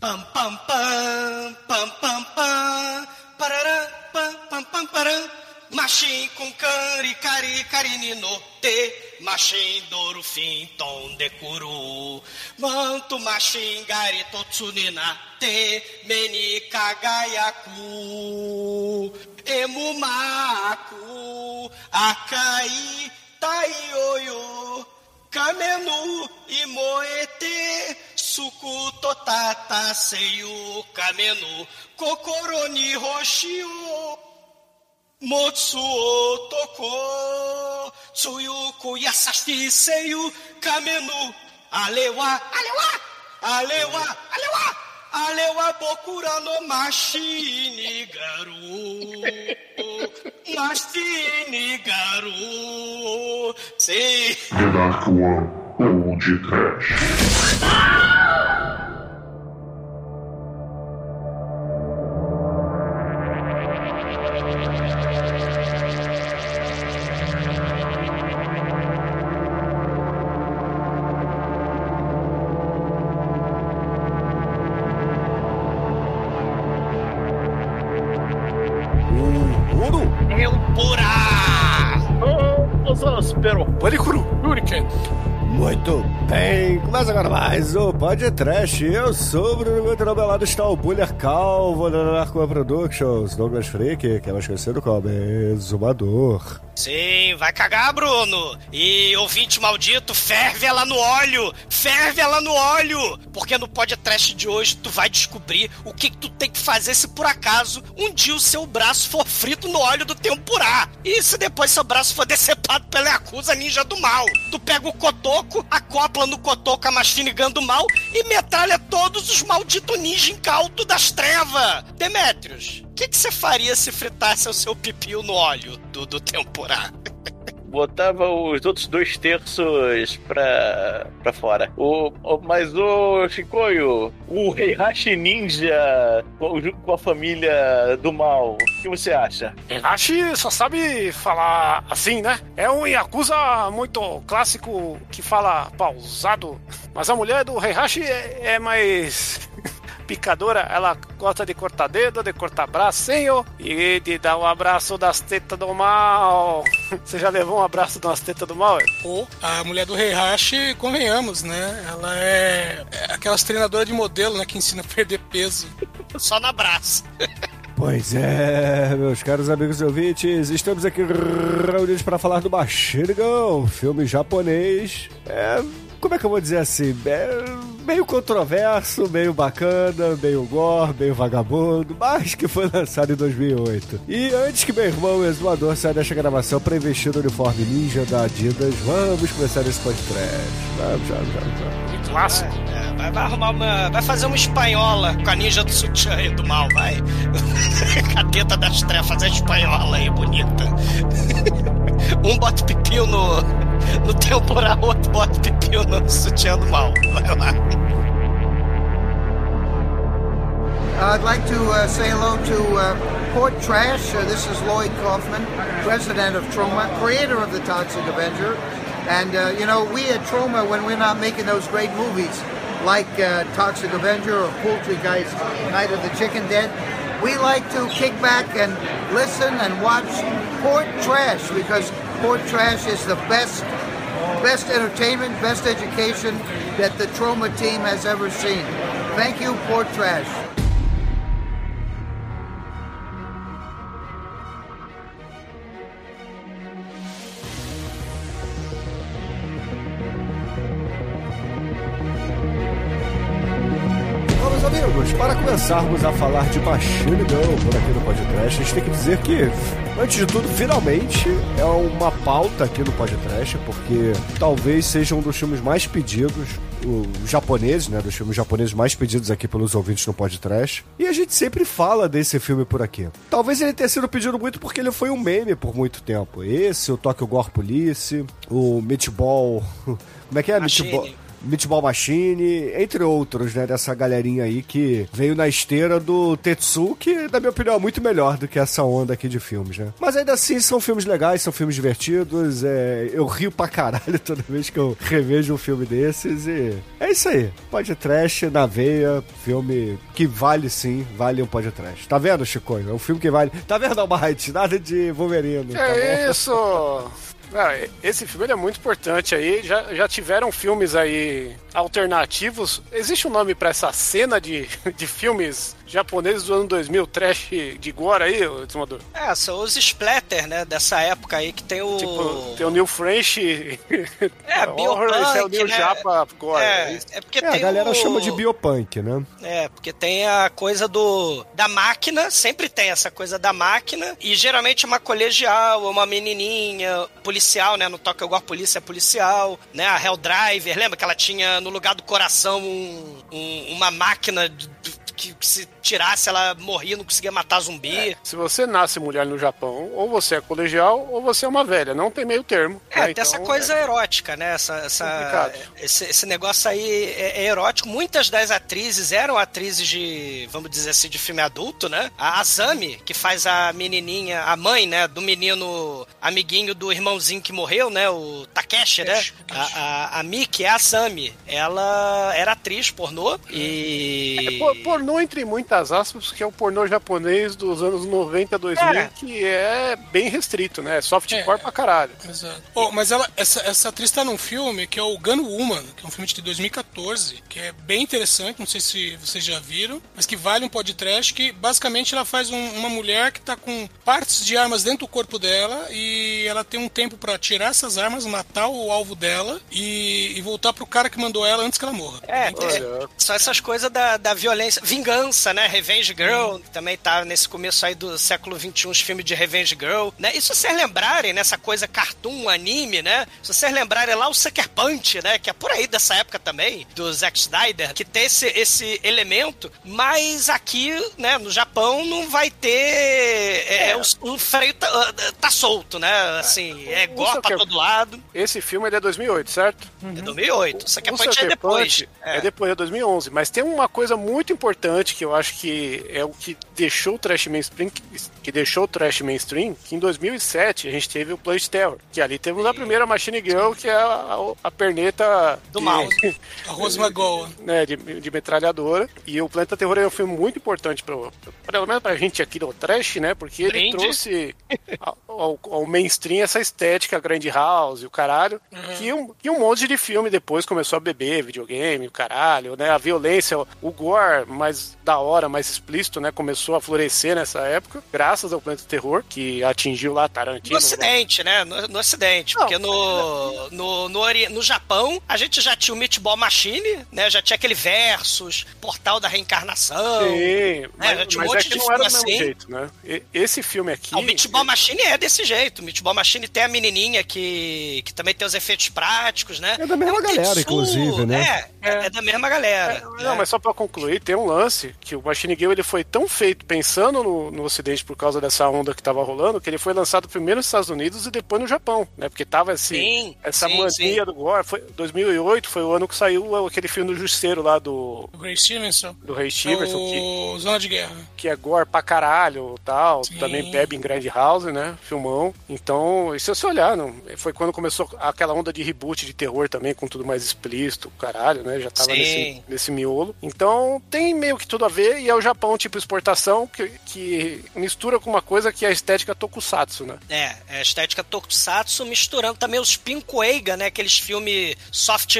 Pam, pam, pam, pam, pam, pam, parará, pam, pam, pam, param. Machim com cari, cari, carini no te, machim doro fim, tom de curu. Manto machim gari totsunina te, meni kagayaku. Emumaku, akai, taioyo, kamenu e moete, suku totata seiyu, kamenu, kokoroni hoshio. Motsuo toko, tsuyuku yasashi seiyu, kamenu, alewa, alewa, alewa, alewa, alewa bokura no mashini garu, mashini garu, sei. The Dark One Old Trash. Ah! Começa agora mais o Pod Trash. Eu sou o Bruno lado está o Buller Calvo da Narcoa Productions, Douglas Freak, que é mais conhecido como Exumador. Sim, vai cagar, Bruno. E ouvinte maldito, ferve ela no óleo. Ferve ela no óleo. Porque no podcast de hoje tu vai descobrir o que, que tu tem que fazer se por acaso um dia o seu braço for frito no óleo do tempurá. E se depois seu braço for decepado pela Yakuza Ninja do Mal. Tu pega o cotoco, acopla no cotoco a Machine Gun do Mal e metralha todos os malditos ninja incauto das trevas. Demetrios, o que você faria se fritasse o seu pipiu no óleo do, do temporá? Botava os outros dois terços pra, pra fora. O, o- mas o Chicoio, o Heihachi Ninja com, com a família do mal, o que você acha? Higashi só sabe falar assim, né? É um Yakuza muito clássico que fala pausado. Mas a mulher do Heihachi é, é mais picadora. Ela gosta de cortar dedo, de cortar bracinho e de dar um abraço das tetas do mal. Você já levou um abraço das tetas do mal? Ou a mulher do Heihachi, convenhamos, né? Ela é, é aquelas treinadoras de modelo, né? Que ensina a perder peso. Só na braça. Pois é, meus caros amigos e ouvintes, estamos aqui reunidos para falar do Gun, filme japonês. É, como é que eu vou dizer assim? É meio controverso, meio bacana, meio gore, meio vagabundo, mas que foi lançado em 2008. E antes que meu irmão exumador saia desta gravação para investir no uniforme ninja da Adidas, vamos começar esse podcast. Vamos, vamos, vamos. vamos. Que clássico. É, vai, vai arrumar uma. Vai fazer uma espanhola com a ninja do sutiã aí do mal, vai. Cadeta das trevas, fazer a espanhola aí, bonita. Um bota pipiu no. No temporal, mal. Vai lá. I'd like to uh, say hello to uh, Port Trash. Uh, this is Lloyd Kaufman, president of Troma, creator of the Toxic Avenger. And, uh, you know, we at Troma, when we're not making those great movies like uh, Toxic Avenger or Poultry Guys Night of the Chicken Dead, we like to kick back and listen and watch Port Trash because Port Trash is the best best entertainment, best education that the Troma team has ever seen. Thank you, Port Trash. Começarmos a falar de Machine Gun por aqui no podcast, a gente tem que dizer que, antes de tudo, finalmente é uma pauta aqui no podcast, porque talvez seja um dos filmes mais pedidos, os japoneses, né, dos filmes japoneses mais pedidos aqui pelos ouvintes no podcast. E a gente sempre fala desse filme por aqui. Talvez ele tenha sido pedido muito porque ele foi um meme por muito tempo. Esse, o Tokyo Gore Police, o Meatball... Como é que é? Machine. Meatball... Meatball Machine, entre outros, né? Dessa galerinha aí que veio na esteira do Tetsu, que, na minha opinião, é muito melhor do que essa onda aqui de filmes, né? Mas ainda assim, são filmes legais, são filmes divertidos. É... Eu rio pra caralho toda vez que eu revejo um filme desses e é isso aí. Pode trash na veia, filme que vale sim, vale um pode trash. Tá vendo, Chico? É um filme que vale. Tá vendo, Almighty? Nada de Wolverine. tá É bom? isso! Ah, esse filme é muito importante aí. Já, já tiveram filmes aí alternativos. Existe um nome pra essa cena de, de filmes japoneses do ano 2000, trash de gore aí, ô Desmador? É, são os splatter, né, dessa época aí que tem o... Tipo, tem o New French. É, Horror, esse é o biopunk, New né? Japa gore. É, isso. é porque É, a tem galera o... chama de biopunk, né? É, porque tem a coisa do da máquina, sempre tem essa coisa da máquina, e geralmente é uma colegial, é uma menininha policial, né? No Tokyo Gore Polícia é policial, né? A Hell Driver, lembra que ela tinha no lugar do coração um- um- uma máquina de- que, que se tirasse ela morria, não conseguia matar zumbi. Se você nasce mulher no Japão, ou você é colegial, ou você é uma velha. Não tem meio termo. É, né? tem essa Então, coisa erótica, né? Essa, essa- esse, esse negócio aí é, é erótico. Muitas das atrizes eram atrizes de, vamos dizer assim, de filme adulto, né? A Asami, que faz a menininha, a mãe, né? Do menino amiguinho do irmãozinho que morreu, né? O Takeshi, né? A, a, a Miki, é a Asami. Ela era atriz pornô e... É, por- pornô entre muitas aspas, que é o pornô japonês dos anos 90 a 2000, É. que é bem restrito, né? Softcore É. pra caralho. Exato. Oh, mas ela, essa, essa atriz tá num filme que é o Gun Woman, que é um filme de 2014, que é bem interessante, não sei se vocês já viram, mas que vale um podcast, que basicamente ela faz um- uma mulher que tá com partes de armas dentro do corpo dela e ela tem um tempo pra tirar essas armas, matar o alvo dela e, e voltar pro cara que mandou ela antes que ela morra. É, Então, Olha. São essas coisas da, da violência. Vingança, né? Revenge Girl, que também tá nesse começo aí do século XXI, os filmes de Revenge Girl, né? E se vocês lembrarem, nessa coisa cartoon, anime, né? Se vocês lembrarem lá o Sucker Punch, né? Que é por aí dessa época também, do Zack Snyder, que tem esse, esse elemento, mas aqui, né, no Japão, não vai ter. É, o, o freio tá, tá solto, né? Assim, é o gore pra todo lado. Esse filme é 2008, certo? É 2008. O Sucker Punch é depois. Punch é. depois, é 2011. Mas tem uma coisa muito importante que eu acho que é o que deixou o trash mainstream, que deixou o trash mainstream, que em 2007 a gente teve o Plague Terror, que ali temos a primeira Machine Girl, que é a, a- a perneta Do de- mal. a Rose McGowan. né, de, de metralhadora. E o Planeta Terror é um filme muito importante, pro, pelo menos pra gente aqui do Trash, né? Porque ele Brinde. trouxe ao, ao- ao mainstream essa estética Grand House, o caralho. Uhum. Que um, e um monte de filme depois começou a beber videogame, o caralho, né? A violência, o gore mais da hora, mais explícito, né? Começou a florescer nessa época, graças ao Planeta Terror, que atingiu lá Tarantino. No Ocidente, né? No, no Ocidente. Não, porque no, no, no, Ori- no Japão, a gente já tinha o Meatball Machine, né? Já tinha aquele Versus, Portal da Reencarnação. Sim, mas, já tinha um mas monte é que de não era do filme mesmo assim. jeito, né? E- Esse filme aqui. Ah, o Meatball Machine é desse jeito. O Meatball Machine tem a menininha que, que também tem os efeitos práticos, né? É da mesma um galera, Tetsu, inclusive, né? É, é, é da mesma galera. Não, né? mas só pra concluir, tem um lance que o Machine Girl ele foi tão feito pensando no, no Ocidente por causa dessa onda que tava rolando, que ele foi lançado primeiro nos Estados Unidos e depois no Japão, né? Porque tava esse, Sim, essa sim, mania sim. do gore. Foi, 2008 foi o ano que saiu aquele filme do Justiceiro lá do, O Ray Stevenson. do Ray Stevenson, que, O Zona de Guerra. que é gore pra caralho tal. Sim. Também bebe em Grand House, né? Filmão. Então, e se você olhar, não, foi quando começou aquela onda de reboot de terror também, com tudo mais explícito, caralho, né? Já tava nesse, nesse miolo. Então, tem meio que tudo a ver, e é o Japão, tipo, exportação, que, que mistura com uma coisa que é a estética tokusatsu, né? É, é a estética tokusatsu misturando também os Pinkoeiga, né? Aqueles filmes soft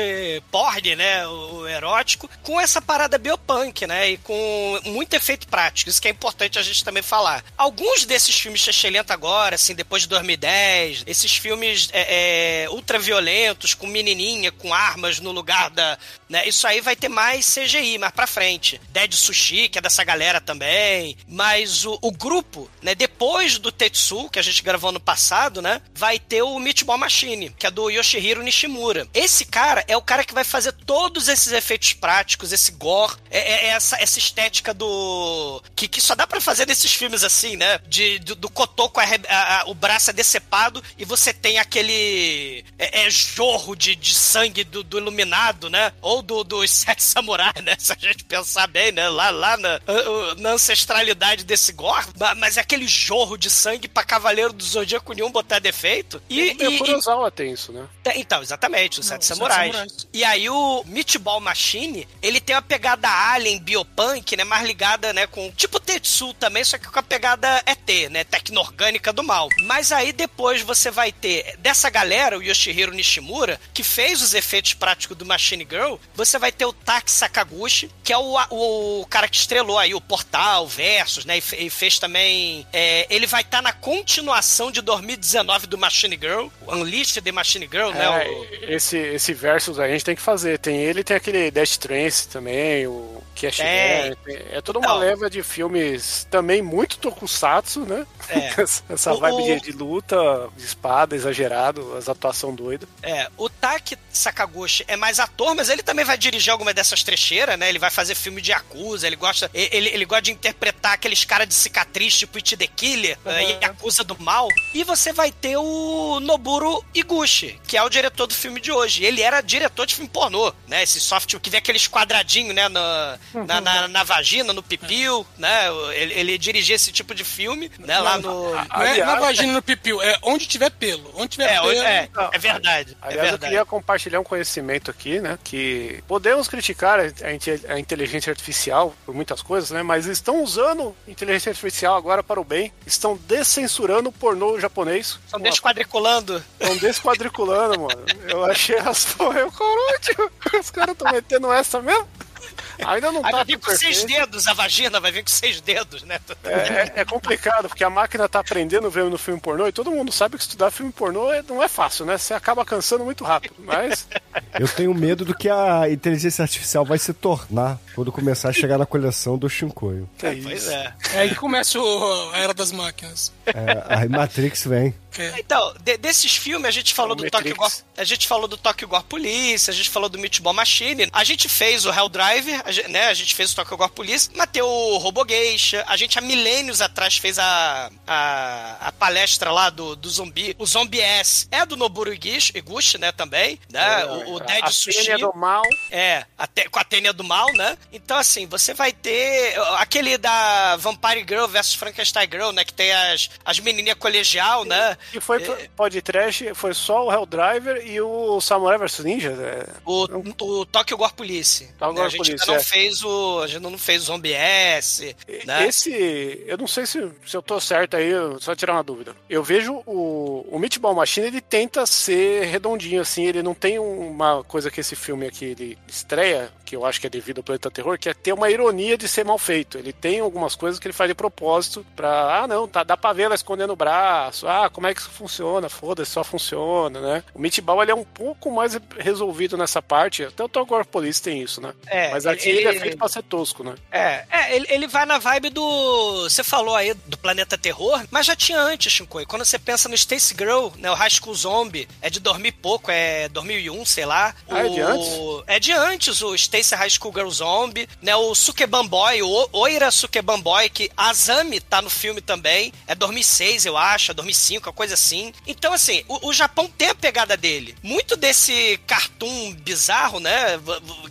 porn, né? O, o erótico, com essa parada biopunk, né? E com muito efeito prático. Isso que é importante a gente também falar. Alguns desses filmes Chechelento agora, assim, depois de 2010, esses filmes é, é, ultraviolentos, com menininha, com armas no lugar da, né? Isso aí vai ter mais CGI mais pra frente. Dead Sushi, que é dessa galera também. Mas o, o grupo, né, depois do Tetsu, que a gente gravou no passado, né? Vai ter o Meatball Machine, que é do Yoshihiro Nishimura. Esse cara é o cara que vai fazer todos esses efeitos práticos, esse gore, é, é- é essa, essa estética do. Que, que só dá pra fazer nesses filmes assim, né? De, do, do cotoco, arre- a- a- o braço é decepado e você tem aquele. É, é jorro de, de sangue do, do iluminado, né? Ou do, dos sete samurais, né? Se a gente pensar bem, né? Lá, lá na, na ancestralidade desse gore, ma- mas é aquele jorro de sangue pra Cavaleiro do Zodíaco nenhum botar defeito. E, E, e- o Kurosawa tem isso, né? é, Então, exatamente, os Não, Sete os Sete Samurais. Samurais. E aí o Meatball Machine, ele tem uma pegada alien, biopunk, né? Mais ligada, né? Com tipo Tetsu também, só que com a pegada ET, né? Tecno-orgânica do mal. Mas aí depois você vai ter dessa galera, o Yoshihiro Nishimura, que fez os efeitos práticos do Machine Girl, você vai ter o Taki Sakaguchi, que é o, o cara que estrelou aí o Portal, Versus, né? E, e fez também. é, ele vai estar na continuação de 2019 do Machine Girl, o Unleashed the Machine Girl, né? É, o- esse, esse versus aí a gente tem que fazer. Tem ele tem aquele Death Trance também, o Cash Tem. É toda uma Então. leva de filmes também muito tokusatsu, né? É. Essa- O- vibe o- de, de luta, de espada, exagerado, as atuação doida. É, o Taki Sakaguchi é mais ator, mas ele também vai dirigir alguma dessas trecheiras, né? Ele vai fazer filme de Yakuza, ele gosta, ele, ele gosta de interpretar aqueles caras de cicatriz, tipo It the Killer, eh, Yakuza do mal. E você vai ter o Noburo Iguchi, que é o diretor do filme de hoje. Ele era diretor de filme pornô, né? Esse software que vê aqueles quadradinhos, né? Na, na, na, na vagina, no pipiu, né? Ele, ele dirigia esse tipo de filme, né? Lá no... Não é Aliás, na vagina no pipiu, é onde tiver pelo. Onde tiver É, pelo. é, é verdade. É Aliás, eu verdade. queria compartilhar um conhecimento aqui, né? Que podemos criticar a, inte- a inteligência artificial por muitas coisas, né? Mas estão usando inteligência artificial agora para o bem. Estão descensurando o pornô japonês. Estão desquadriculando. Estão desquadriculando, mano. Eu achei as porra, eu caralho, Os caras estão metendo essa mesmo? Ainda não Aí tá vai vir com seis perfeito. dedos, a vagina vai vir com seis dedos, né? É, é- é complicado, porque a máquina tá aprendendo vendo no filme pornô e todo mundo sabe que estudar filme pornô é- não é fácil, né? Você acaba cansando muito rápido. Mas Eu tenho medo do que a inteligência artificial vai se tornar quando começar a chegar na coleção do Shinkoio. que Pois isso. é. É aí que começa o- a era das máquinas. É, aí Matrix vem. É. Então, de- desses filmes, a gente falou O do Matrix. Tokyo Gore, a gente falou do Tokyo Gore Police, a gente falou do Meatball Machine, a gente fez o Hell Driver, a gente, né, a gente fez o Tokyo Gore Police, matei o Robogeisha, a gente há milênios atrás fez a, a, a palestra lá do, do zumbi, o Zombie S, é do Noburo Iguchi, né, também, né, o, o Dead a Sushi. Tênia do mal. É, até, com a tênia do mal, né? Então, assim, você vai ter aquele da Vampire Girl versus Frankenstein Girl, né? Que tem as, as menininhas colegial, né? E foi É. podcast, foi só o Helldriver e o Samurai vs Ninja. né? O, o Tokyo Gore Police. Tokyo né? A gente Police, ainda não é. fez o. A gente não fez o Zombie S, né? Esse, eu não sei se, se eu tô certo aí, só tirar uma dúvida. Eu vejo o, o Meatball Machine, ele tenta ser redondinho, assim, ele não tem uma coisa que esse filme aqui ele estreia, que eu acho que é devido ao Planeta Terror, que é ter uma ironia de ser mal feito. Ele tem algumas coisas que ele faz de propósito pra, ah, não, tá, dá pra ver ela escondendo o braço, ah, como é que isso funciona? Foda-se, só funciona, né? O Meatball, ele é um pouco mais resolvido nessa parte, até o Togor Police tem isso, né? É, Mas aqui ele, é feito pra ser tosco, né? É, é ele, ele vai na vibe do. Você falou aí do Planeta Terror, mas já tinha antes, Shinkoi. Quando você pensa no Stacy Girl, né? O High School Zombie, é de dormir pouco, é 2001, sei lá. Ah, é de antes? É de antes, o Stacy High School Girl Zombie, né? O Sukeban Boy, o Oira Sukeban Boy, que Azami tá no filme também. É 2006, eu acho, é 2005, uma coisa assim. Então, assim, o, o Japão tem a pegada dele. Muito desse cartoon bizarro, né?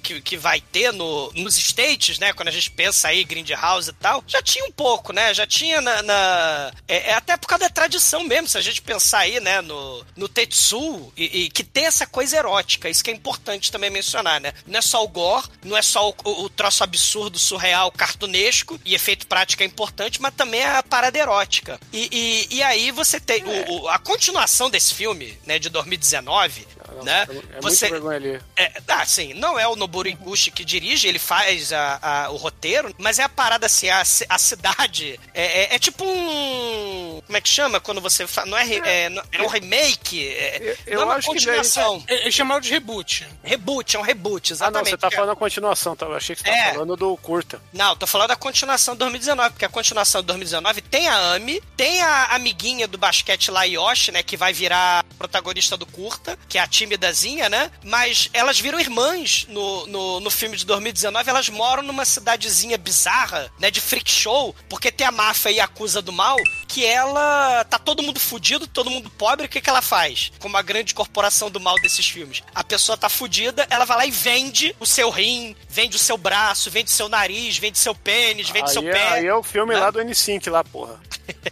Que, que vai ter no, nos States, né? Quando a gente pensa aí, Grindhouse e tal, já tinha um pouco, né? Já tinha na. na- é, é até por causa da tradição mesmo, se a gente pensar aí, né? No, no Tetsu, e, e que tem essa coisa erótica, isso que é importante também mencionar, né? Não é só o gore, não é só o, o, o troço absurdo, surreal, cartunesco, e efeito prático é importante, mas também a parada erótica. E, e, e aí você tem o- a continuação desse filme, né? De 2019. Nossa, né? É, é Você- muito vergonha ali. É, ah, sim, não é o Noboru Iguchi que dirige, ele faz a- a- o roteiro, mas é a parada assim, a, a cidade é, é- é tipo um... Como é que chama quando você faz... Não é, é, não- é um remake, é, Eu- não é uma eu acho que continuação. É- Eles chamaram de reboot. Reboot, é um reboot, Ah, não, exatamente. você tá falando a continuação, tá? Eu achei que você tá É. falando do curta. Não, tô falando da continuação de 2019, porque a continuação de 2019 tem a Ami, tem a amiguinha do basquete lá, Yoshi, né, que vai virar protagonista do curta, que é a timidazinha, né? Mas elas viram irmãs no, no, no filme de 2019, elas moram numa cidadezinha bizarra, né, de freak show, porque tem a máfia e a acusa do mal, que ela tá todo mundo fudido, todo mundo pobre, o que que ela faz? Como a grande corporação do mal desses filmes. A pessoa tá fudida, ela vai lá e vende o seu rim, vende o seu braço, vende o seu nariz, vende seu pênis, vende Aí, seu é, pé. aí é o filme né? lá do N5 lá, porra.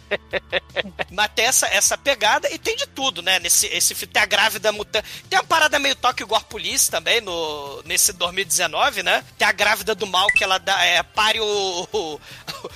Mas tem essa, essa pegada e tem de tudo, né? Nesse esse filme. Tem a grávida mutante. Tem uma parada meio Tokyo Gore Police também, no, nesse 2019, né? Tem a grávida do mal que ela dá, é, pare o, o,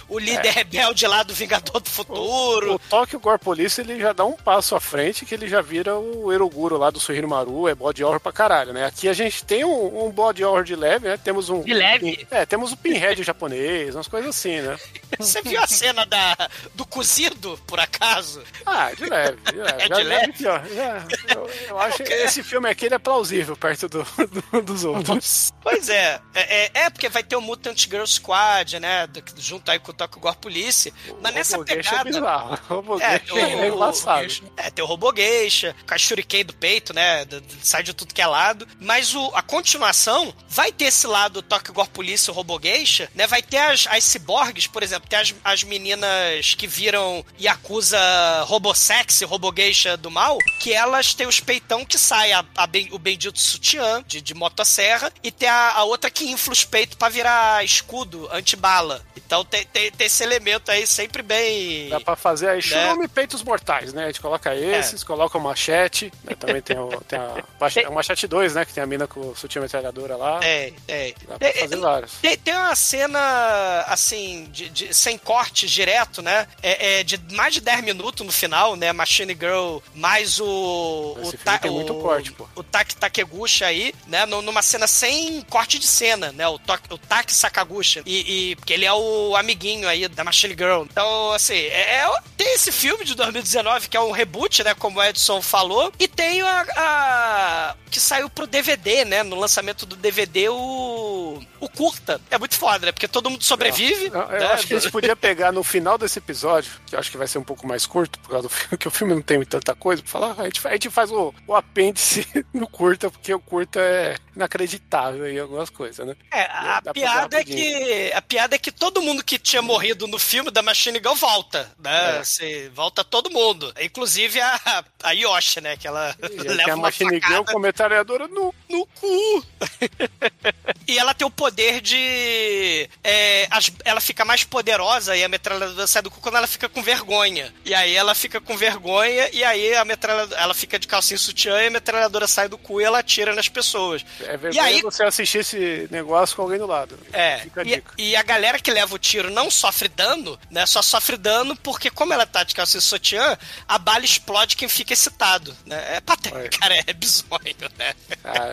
o líder rebelde lá do Vingador do Futuro. O Tokyo Gore Police, ele já dá um passo à frente que ele já vira o Eroguro lá do Suhiro Maru, é body horror pra caralho, né? Aqui a gente tem um, um body horror de leve, né? Temos um... De leve? É, temos o Pinhead japonês, umas coisas assim, né? Você viu a cena da, do cozido, por acaso? Ah, de leve, de leve. É de já leve? pior. Já, eu, eu acho que esse filme aqui ele é plausível perto do, do- dos outros. Pois é, é, é, é porque vai ter o Mutant Girl Squad, né? do- junto aí com o Tokyo Gore Police. Mas nessa Robogeisha pegada. É bizarro. O É, o- é, o-. É, tem o Robogeisha, com a Shuriken do peito, né? Sai de tudo que é lado. Mas o, a continuação vai ter esse lado Tokyo Gore Police, o Robogeisha, né? Vai ter as, as ciborgues, por exemplo, tem as, as meninas que viram Yakuza Robosexy, Robogeisha do mal, que elas têm os peitão que sai a, a ben- o bendito sutiã de, de motosserra e tem a, a outra que infla os peitos pra virar escudo antibala. Então tem, tem, tem esse elemento aí sempre bem... Fazer Né? aí churume e peitos mortais, né? A gente coloca É. esses, coloca o machete, né? também tem, o, tem a, mache- o machete 2, né? Que tem a mina com o sutiã metralhadora lá. É, é. Dá pra É, fazer é, vários. Tem, tem uma cena, assim, de, de- sem corte direto, né? É, é de mais de 10 minutos no final, né? Machine Girl mais o. Esse o, filme tem muito corte, pô. O Taki Takeguchi aí, né? nu- Numa cena sem corte de cena, né? O, to, o Taki Sakaguchi. E, e- porque ele é o amiguinho aí da Machine Girl. Então, assim, é, tem esse filme de 2019 que é um reboot, né? Como o Edson falou. E tem a, a- que saiu pro DVD, né? No lançamento do DVD, o. O curta. É muito foda, né? Porque todo mundo sobrevive. Eu, eu né? acho que a gente podia pegar no final desse episódio, que eu acho que vai ser um pouco mais curto, por causa do filme, que o filme não tem tanta coisa pra falar. A gente, a gente faz o, o apêndice no curta, porque o curta é inacreditável em algumas coisas, né? É, a piada é que a piada é que todo mundo que tinha morrido no filme da Machine Gun volta, né? É. Assim, volta todo mundo, inclusive a, a Yoshi, né? Que ela E leva tem a Machine Girl facada com a metralhadora no, no cu. e ela tem o poder de é, as- ela fica mais poderosa e a metralhadora sai do cu quando ela fica com vergonha. E aí ela fica com vergonha e aí a metralhadora ela fica de calcinha e sutiã e a metralhadora sai do cu e ela atira nas pessoas. É E vergonha aí você assistir esse negócio com alguém do lado. É, Fica a e, dica. e a galera que leva o tiro não sofre dano, né? Só sofre dano porque, como ela tá de e sutiã, a bala explode quem fica excitado, né? É patético, Olha. cara, é bizonho, né? Ah,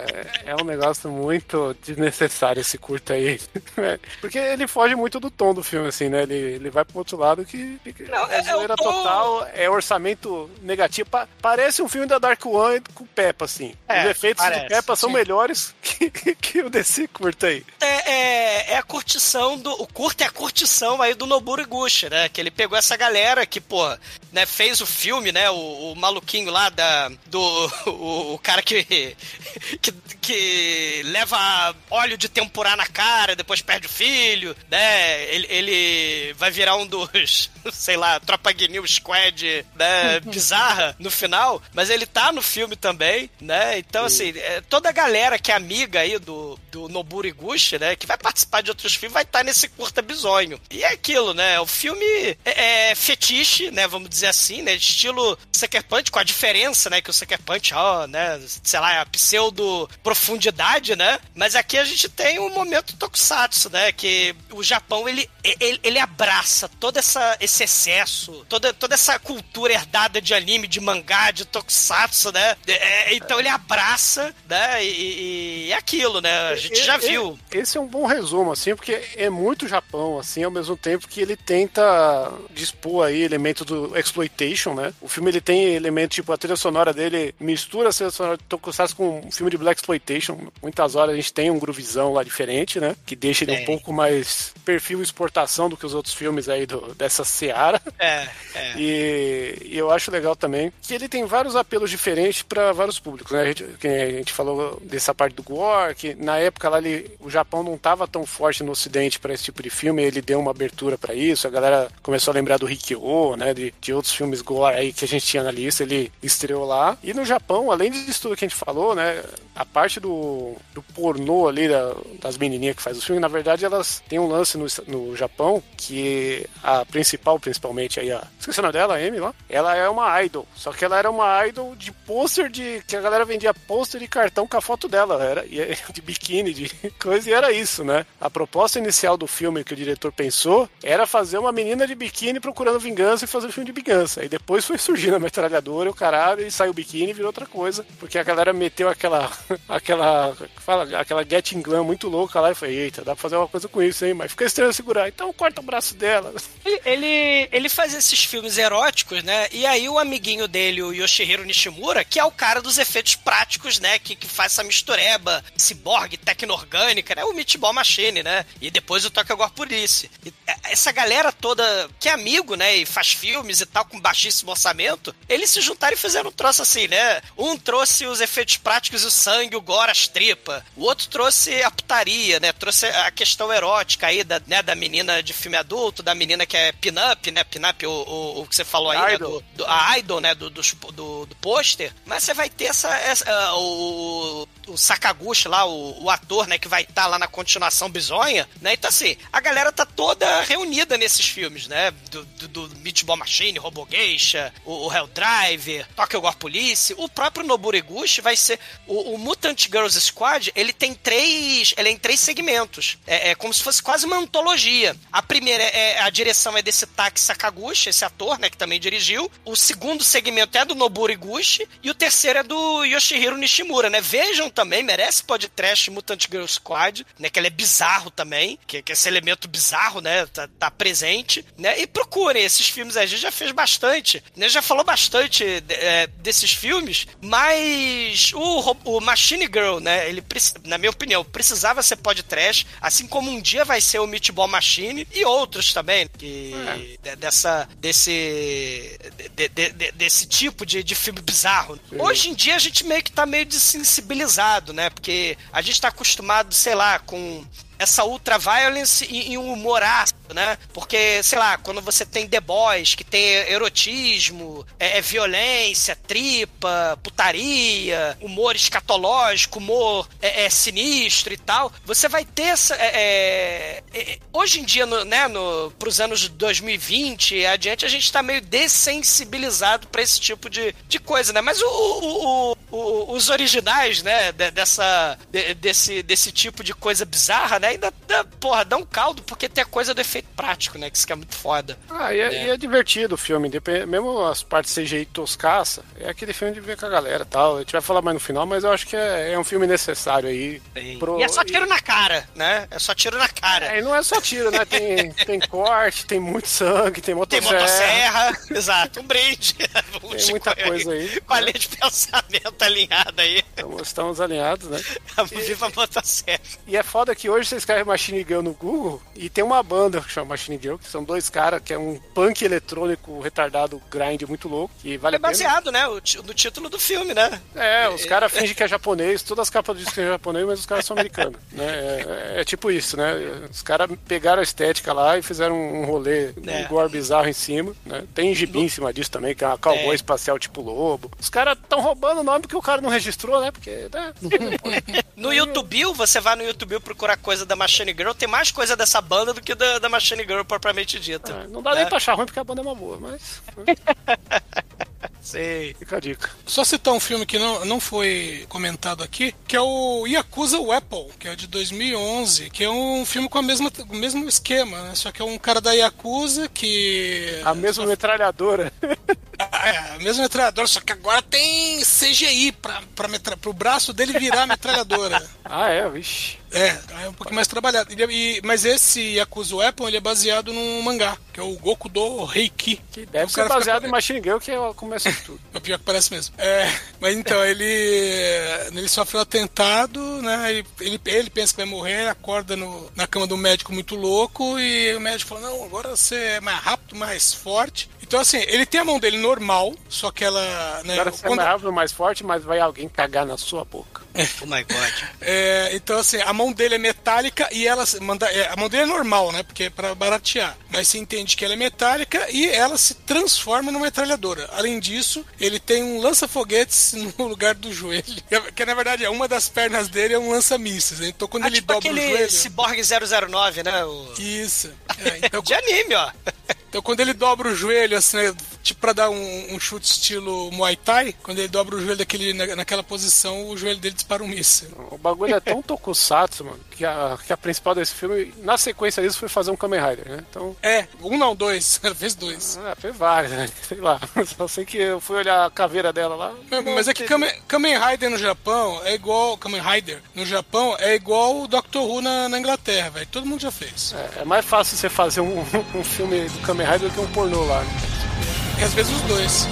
é- é um negócio muito desnecessário esse curto aí. É, Porque ele foge muito do tom do filme, assim, né? Ele, ele vai pro outro lado que Não, é é- é zoeira o tom- total, é orçamento negativo. Pa- parece um filme da Dark One com o Peppa, assim. É, Os efeitos parece, do Peppa são sim. melhores que, que o desse curto aí. É, é, é a curtição do. O curto é a curtição aí do Noburo Iguchi, né? Que ele pegou essa galera que, pô, né, fez o filme, né? O, o maluquinho lá da. Do. O, o cara que, que. que leva óleo de temporar na cara, depois perde o filho, né? Ele, ele vai virar um dos. sei lá, Tropa Guinil Squad, né? Bizarra no final. Mas ele tá no filme também, né? Então, assim, é, toda a galera que é amiga aí do, do Noburo Iguchi, né? Que vai participar de outros filmes, vai estar nesse curta bizonho. E é aquilo, né? O filme é, é fetiche, né? Vamos dizer assim, né? Estilo Sucker Punch, com a diferença, né? Que o Sucker Punch, ó, né? Sei lá, é a pseudo profundidade, né? Mas aqui a gente tem um momento tokusatsu, né? Que o Japão, ele, ele, ele abraça todo essa, esse excesso, toda, toda essa cultura herdada de anime, de mangá, de tokusatsu, né? É, então ele abraça, né? E, e é aquilo, né? A gente já viu. Esse é um bom resumo, assim, porque é muito Japão, assim, ao mesmo tempo que ele tenta dispor aí elementos do exploitation, né? O filme ele tem elementos, tipo, a trilha sonora dele mistura a trilha sonora de Tokusatsu com um filme de Black Exploitation. Muitas horas a gente tem um groovizão lá diferente, né? Que deixa ele um pouco mais perfil exportação do que os outros filmes aí do, dessa seara. É, é. E, e eu acho legal também que ele tem vários apelos diferentes para vários públicos, né? A gente, a gente falou dessa parte do gore, que na época lá ele, o Japão não estava tão forte no ocidente para esse tipo de filme, ele deu uma abertura para isso, a galera começou a lembrar do Rikyo, né? De, de outros filmes gore aí que a gente tinha na lista, ele estreou lá. E no Japão, além disso tudo que a gente falou, né? A parte do, do pornô ali da, das menininhas que faz o filme, na verdade elas têm um lance no, no Japão que a principal, principalmente aí, a, esqueci o nome dela, a Amy lá, ela é uma idol, só que ela era uma idol de pôster de, que a galera vendia pôster de cartão com a foto dela, era de biquíni, de coisa, e era isso, né? A proposta inicial do filme que o diretor pensou era fazer uma menina de biquíni procurando vingança e fazer um filme de vingança. E depois foi surgindo a metralhadora, o caralho, e saiu o biquíni e virou outra coisa, porque a galera meteu aquela, aquela, fala, aquela getting glam muito louca lá e foi, eita, dá pra fazer uma coisa com isso, hein? Mas fica estranho segurar, então corta o braço dela. Ele, ele, ele faz esses filmes eróticos, né? E aí o amiguinho dele, o Yoshihiro Nishimura, que é o cara dos efeitos práticos, né? Que, que faz essa mistureba ciborgue, tecno-orgânica, né? O Meatball Machine, né? E depois o Tokyo Gore Police. E essa galera toda que é amigo, né? E faz filmes e tal, com baixíssimo orçamento, eles se juntaram e fizeram um troço assim, né? Um trouxe os efeitos práticos, o sangue, o gore, as tripas. O outro trouxe a putaria, né? Trouxe a questão erótica aí da, né, da menina de filme adulto, da menina que é pin-up, né? Pin-up, o, o, o, que você falou aí, né? do, do, a idol, né? Do, do, do, do pôster. Mas você vai ter essa, essa uh, o, o Sakaguchi lá, o, o ator, né? Que vai estar tá lá na continuação bizonha, né? Então assim, a galera tá toda reunida nesses filmes, né? Do, do, do Meatball Machine, Robogeisha, o, o Hell Driver, Tokyo Gore Police, o próprio Nobureguchi vai ser o, o, Mutant Girls Squad, ele tem três, ele é em três segmentos. É, é como se fosse quase uma antologia. A primeira é, é a direção é desse Taki Sakaguchi, esse ator, né, que também dirigiu. O segundo segmento é do Nobureguchi e o terceiro é do Yoshihiro Nishimura, né? Vejam também, merece podcast Mutant Girls Squad, né, que ele é bizarro também, que, que esse elemento bizarro, né, tá, tá presente, né? E procurem esses filmes aí, a gente já fez bastante, né? Já falou bastante é, desses filmes, mas o, o Machine Girl, né? Ele, na minha opinião, precisava ser podcast, assim como um dia vai ser o Meatball Machine e outros também, que é. dessa, desse, de, de, de, desse tipo de, de filme bizarro. Sim. Hoje em dia a gente meio que tá meio desensibilizado, né? Porque a gente tá acostumado, sei lá, com essa ultra violence e, e um humor ácido, né? Porque, sei lá, quando você tem The Boys, que tem erotismo, é, é violência, tripa, putaria, humor escatológico, humor é, é sinistro e tal, você vai ter essa. É, é, é hoje em dia, no, né, no, pros anos 2020 e adiante, a gente tá meio dessensibilizado para esse tipo de, de coisa, né? Mas o, o, o, os originais, né, dessa, desse, desse tipo de coisa bizarra, né? Ainda, dá, porra, dá um caldo, porque tem a coisa do efeito prático, né? Que isso que é muito foda. Ah, e é, né? e é divertido o filme, mesmo as partes CGI toscaça, é aquele filme de ver com a galera e tal. A gente vai falar mais no final, mas eu acho que é, é um filme necessário aí. Pro... E é só tiro na cara, né? É só tiro na cara. É, e não é só tiro, né? Tem, tem corte, tem muito sangue, tem motosserra. Tem motosserra, exato. Um brinde. tem muita coisa aí. Com a linha de pensamento alinhada aí. Então, estamos alinhados, né? Viva a motosserra. E é foda que hoje você escreve Machine Girl no Google e tem uma banda que chama Machine Girl, que são dois caras, que é um punk eletrônico retardado grind muito louco. E vale é baseado, né? No título do filme, né? É, os caras fingem que é japonês, todas as capas dizem que é japonês, mas os caras são americanos. Né? É, é, tipo isso, né? Os caras pegaram a estética lá e fizeram um rolê, é. um gore bizarro em cima. Né? Tem gibi em cima disso também, que é uma cowboy é. espacial tipo lobo. Os caras estão roubando o nome porque o cara não registrou, né? Porque. Né? no YouTube, você vai no YouTube procurar coisa da Machine Girl, tem mais coisa dessa banda do que da, da Machine Girl propriamente dita. É, não dá nem pra achar ruim porque a banda é uma boa, mas. Sim. Fica a dica. Só citar um filme que não, não foi comentado aqui, que é o Yakuza Weapon, que é de 2011, que é um filme com a mesma, o mesmo esquema, né? Só que é um cara da Yakuza que... A mesma metralhadora. É, a mesma metralhadora, só que agora tem CGI pra, pra metra... pro braço dele virar a metralhadora. Ah, é, vixi. É, é um pouquinho mais trabalhado. Ele- e- mas esse Yakuza Weapon, ele é baseado num mangá, que é o Goku do Reiki. Que deve ser cara fica- baseado em Machine Gun, que é o começo de tudo. É o pior que parece mesmo. É, mas então, ele, ele sofre um atentado, né? Ele, ele, ele pensa que vai morrer, acorda no, na cama do médico muito louco e o médico fala: Não, agora você é mais rápido, mais forte. Então, assim, ele tem a mão dele normal, só que ela. Né, Agora você é quando- mais rápido, mais forte, mas vai alguém cagar na sua boca. Oh my god. É, então, assim, a mão dele é metálica e ela manda. é, a mão dele é normal, né? Porque é pra baratear. Mas se entende que ela é metálica e ela se transforma numa metralhadora. Além disso, ele tem um lança-foguetes no lugar do joelho. Que, na verdade é uma das pernas dele é um lança-mísseis. né? Então quando Ah, ele tipo dobra o aquele joelho. Cyborg 009, né? O... Isso. É, então, De anime, ó. então quando ele dobra o joelho, assim, né, tipo pra dar um, um chute estilo Muay Thai, quando ele dobra o joelho daquele, na- naquela posição, o joelho dele dispara um míssil. O bagulho é tão tokusatsu, mano, que a, que a principal desse filme, na sequência disso, foi fazer um Kamen Rider, né? Então, É, um não, dois. Ela fez dois. ah, fez vários, né? Sei lá. Só sei que eu fui olhar a caveira dela lá. Mas- Mas é que Kamen, Kamen Rider no Japão é igual. Kamen Rider no Japão é igual o Doctor Who na, na Inglaterra, velho. Todo mundo já fez. É, é mais fácil você fazer um, um filme do Kamen Rider do que um pornô lá. Né? E às vezes os dois.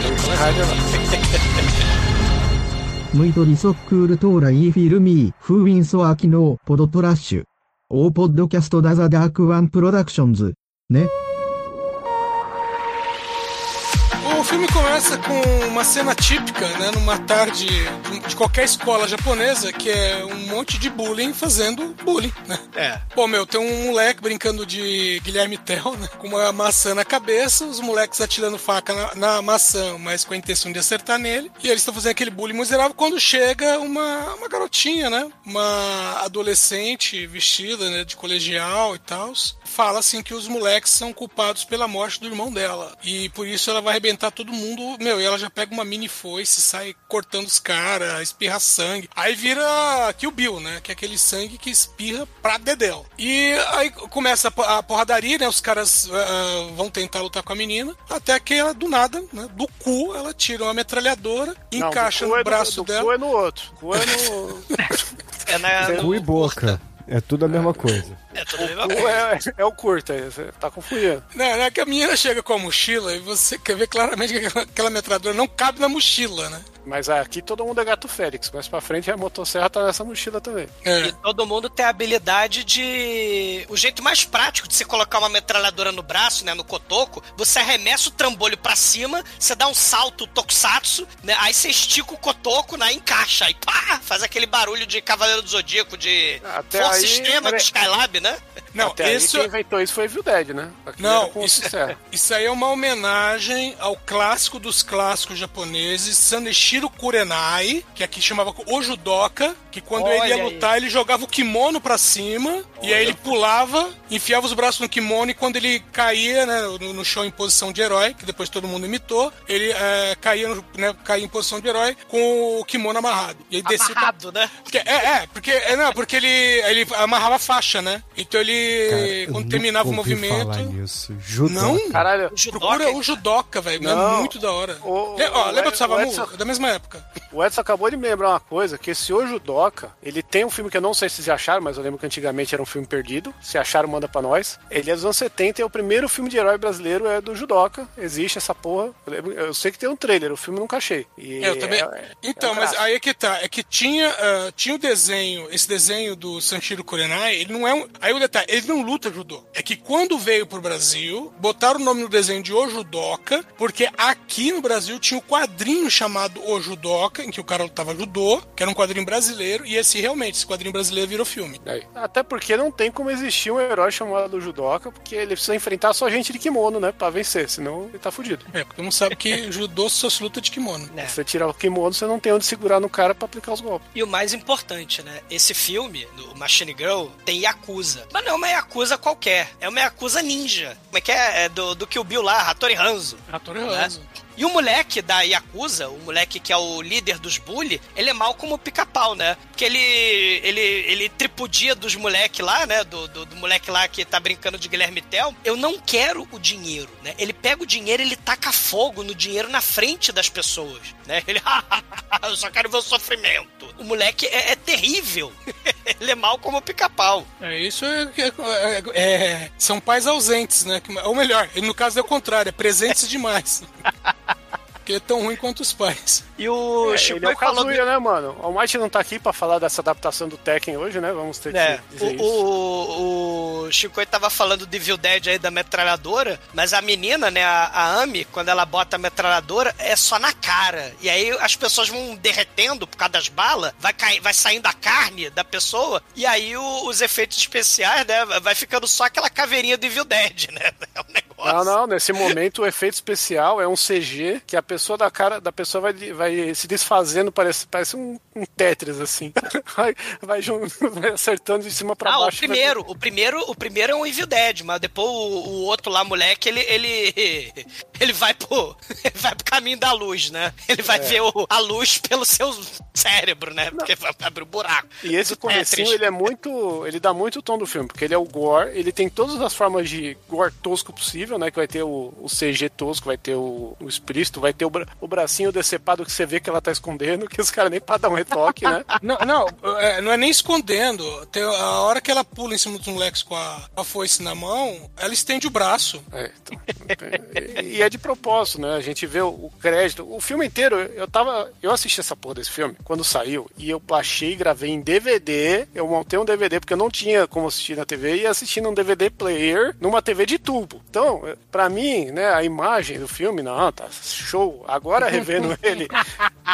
Kamen Rider lá. ムイドリソックールトーライーフィルミー、フーウィンソアキノー、ポドトラッシュ。オーポッドキャストダザダークワンプロダクションズ。ね。Filme começa com uma cena típica, né? Numa tarde de, qualquer escola japonesa, que é um monte de bullying fazendo bullying, né? É. Pô, meu, tem um moleque brincando de Guilherme Tell, né? Com uma maçã na cabeça, os moleques atirando faca na, na maçã, mas com a intenção de acertar nele. E eles estão fazendo aquele bullying miserável quando chega uma, uma garotinha, né? Uma adolescente vestida, né? De colegial e tal. Fala assim que os moleques são culpados pela morte do irmão dela. E por isso ela vai arrebentar todo mundo. Meu, e ela já pega uma mini foice, sai cortando os caras, espirra sangue. Aí vira Kill Bill, né? Que é aquele sangue que espirra pra dedéu. E aí começa a po- a porradaria, né? Os caras ah, vão tentar lutar com a menina. Até que ela, do nada, né? Do cu, ela tira uma metralhadora, Não, encaixa no é braço do, do dela. cu é no outro. Cu é no. É na. no- Cu e boca. É tudo a mesma coisa. É cu coisa. é, é o curto aí, você tá confundindo. Não, não é que a menina chega com a mochila e você quer ver claramente que aquela, aquela metralhadora não cabe na mochila, né? Mas aqui todo mundo é gato Félix. Mais pra frente a motosserra tá nessa mochila também. É. E todo mundo tem a habilidade de. O jeito mais prático de você colocar uma metralhadora no braço, né? No cotoco, você arremessa o trambolho pra cima, você dá um salto tokusatsu, né? Aí você estica o cotoco, né? Encaixa. Aí pá! Faz aquele barulho de Cavaleiro do Zodíaco, de Até Força aí, Extrema do. Skylab, né? Não, Até isso, aí quem inventou isso foi Evil Dead, né? Não, isso- serra. isso aí é uma homenagem ao clássico dos clássicos japoneses, Saneshiro Kurenai, que aqui chamava o judoka, que quando ele ia Olha aí. lutar, ele jogava o kimono pra cima, e aí ele pulava, enfiava os braços no kimono, e quando ele caía né, no, no chão em posição de herói, que depois todo mundo imitou, ele é, caía, no- né, caía em posição de herói com o kimono amarrado. E aí descia Amarrado, né? porque, é, é, porque, é, não, porque ele, ele amarrava a faixa, né? Então ele, Cara, quando terminava o movimento. falar nisso. Judoca. Não? Caralho, O judoca, Procura o judoca, velho. É muito da hora. O- Le- ó, o lembra do Savamu? Edson- Da mesma época. o Edson acabou de me lembrar uma coisa, que esse O Judoca, ele tem um filme que eu não sei se vocês acharam, mas eu lembro que antigamente era um filme perdido. Se acharam, manda pra nós. Ele é dos anos 70 e é o primeiro filme de herói brasileiro, é do Judoca. Existe essa porra. Eu, lembro- eu sei que tem um trailer, o filme eu nunca achei. E É, eu também. é- então, é um mas aí é que tá. É que tinha, ah, tinha o desenho, esse desenho do Sanshiro Kurenai, ele não é um. Aí o detalhe, ele não luta judô. É que quando veio pro Brasil, botaram o nome no desenho de O Judoca, porque aqui no Brasil tinha um quadrinho chamado O Judoca, em que o cara lutava judô, que era um quadrinho brasileiro, e esse realmente, esse quadrinho brasileiro virou filme. Aí. Até porque não tem como existir um herói chamado Judoca, porque ele precisa enfrentar só gente de kimono, né? Pra vencer, senão ele tá fudido. É, porque todo mundo sabe que judô só se luta de kimono. É. Se você tirar o kimono, você não tem onde segurar no cara pra aplicar os golpes. E o mais importante, né? Esse filme, do Machine Girl, tem Yakuza. Mas não é uma Yakuza qualquer. É uma Yakuza ninja. Como é que é? É do, do Kill Bill lá, Hattori Hanzo. Ator né? E o moleque da Yakuza, o moleque que é o líder dos bully, ele é mal como pica-pau, né? Porque ele, ele, ele tripudia dos moleque lá, né? Do, do, do moleque lá que tá brincando de Guilherme Tel. Eu não quero o dinheiro, né? Ele pega o dinheiro ele taca fogo no dinheiro na frente das pessoas, né? Ele, eu só quero ver o sofrimento. O moleque é, é terrível. ele é mal como pica-pau. É, isso é, é- é- são pais ausentes, né? Ou melhor, no caso é o contrário, é presentes demais. Porque é tão ruim quanto os pais. E o É, Chico ele é o falou Kazuya, né, mano? O Almighty não tá aqui pra falar dessa adaptação do Tekken hoje, né? Vamos ter É, que dizer isso. o, o, o Chico tava falando de Evil Dead aí da metralhadora, mas a menina, né, a, a Ami, quando ela bota a metralhadora, é só na cara. E aí as pessoas vão derretendo por causa das balas, vai, cair, vai saindo a carne da pessoa, e aí o- os efeitos especiais, né, vai ficando só aquela caveirinha do Evil Dead, né? É um negócio. Não, não, nesse momento o efeito especial é um CG que a pessoa da cara da pessoa vai, vai se desfazendo, parece, parece um, um Tetris, assim. Vai, vai, vai acertando de cima pra Ah, o baixo. primeiro, o primeiro, o primeiro é um Evil Dead, mas depois o, o outro lá, moleque, ele ele ele vai pro ele vai pro caminho da luz, né? Ele É. vai ver o- a luz pelo seu cérebro, né? Porque vai abrir o buraco. E esse Do comecinho, ele é muito. Ele dá muito o tom do filme, porque ele é o gore, ele tem todas as formas de gore tosco possível, né? Que vai ter o, o CG tosco, vai ter o, o explícito, vai ter o, bra- o bracinho decepado que você vê que ela tá escondendo, que os caras nem pra dar um retoque, né? Não, não, é, não é nem escondendo. Tem a hora que ela pula em cima dos moleques com a, a foice na mão, ela estende o braço. É, então, e e é de propósito, né? A gente vê o, o crédito. O filme inteiro, eu tava. Eu assisti essa porra desse filme quando saiu. E eu baixei, gravei em DVD. Eu montei um DVD porque eu não tinha como assistir na TV e assisti num DVD player numa TV de tubo. Então, pra mim, né, a imagem do filme, não, tá show. Agora revendo ele,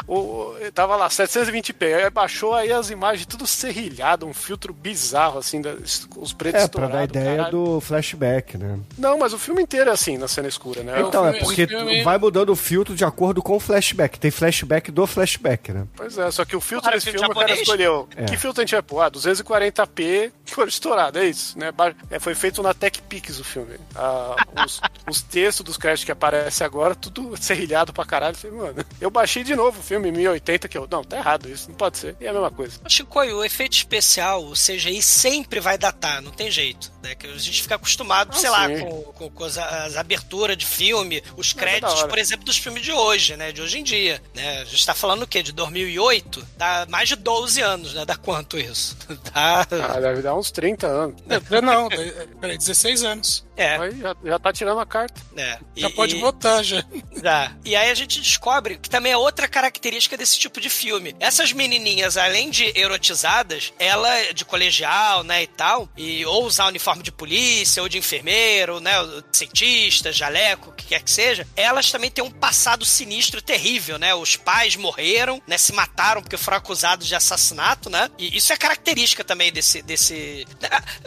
o, tava lá, 720p. Aí baixou aí as imagens tudo serrilhado, um filtro bizarro, assim, da- os pretos É, pra dar ideia caralho. do flashback, né? Não, mas o filme inteiro é assim, na cena escura, né? Então, é porque filme- vai mudando o filtro de acordo com o flashback. Tem flashback do flashback, né? Pois é, só que o filtro desse filme filme o cara escolheu. É. Que filtro a gente vai pôr? Ah, 240p, cor estourada, é isso, né? É, foi feito na TechPix o filme. Ah, os, os textos dos créditos que aparecem agora, tudo serrilhado pra caralho. Eu Falei, mano, eu baixei de novo o filme em 1080, que eu. Não, tá errado isso, não pode ser. E é a mesma coisa. Chico, o efeito especial, o CGI, sempre vai datar, não tem jeito. Né? Que a gente fica acostumado, Ah, sei lá, sim. com, com, com as, as aberturas de filme, os Não, é créditos, por exemplo, dos filmes de hoje, né? De hoje em dia. Né? A gente tá falando o quê? De 2008? Dá mais de 12 anos, né? Dá quanto isso? Dá. Ah, deve dar uns 30 anos. Não, é, peraí, 16 anos. É, Aí já, já tá tirando a carta. né? Já E- pode e- votar, já. Dá. E aí a gente descobre que também é outra característica desse tipo de filme. Essas menininhas, além de erotizadas, ela é de colegial, né, e tal, e ou usar uniforme de polícia, ou de enfermeiro, né, cientista, jaleco, o que quer que seja, elas também têm um passado sinistro terrível, né? Os pais morreram, né, se mataram porque foram acusados de assassinato, né? E isso é característica também desse desse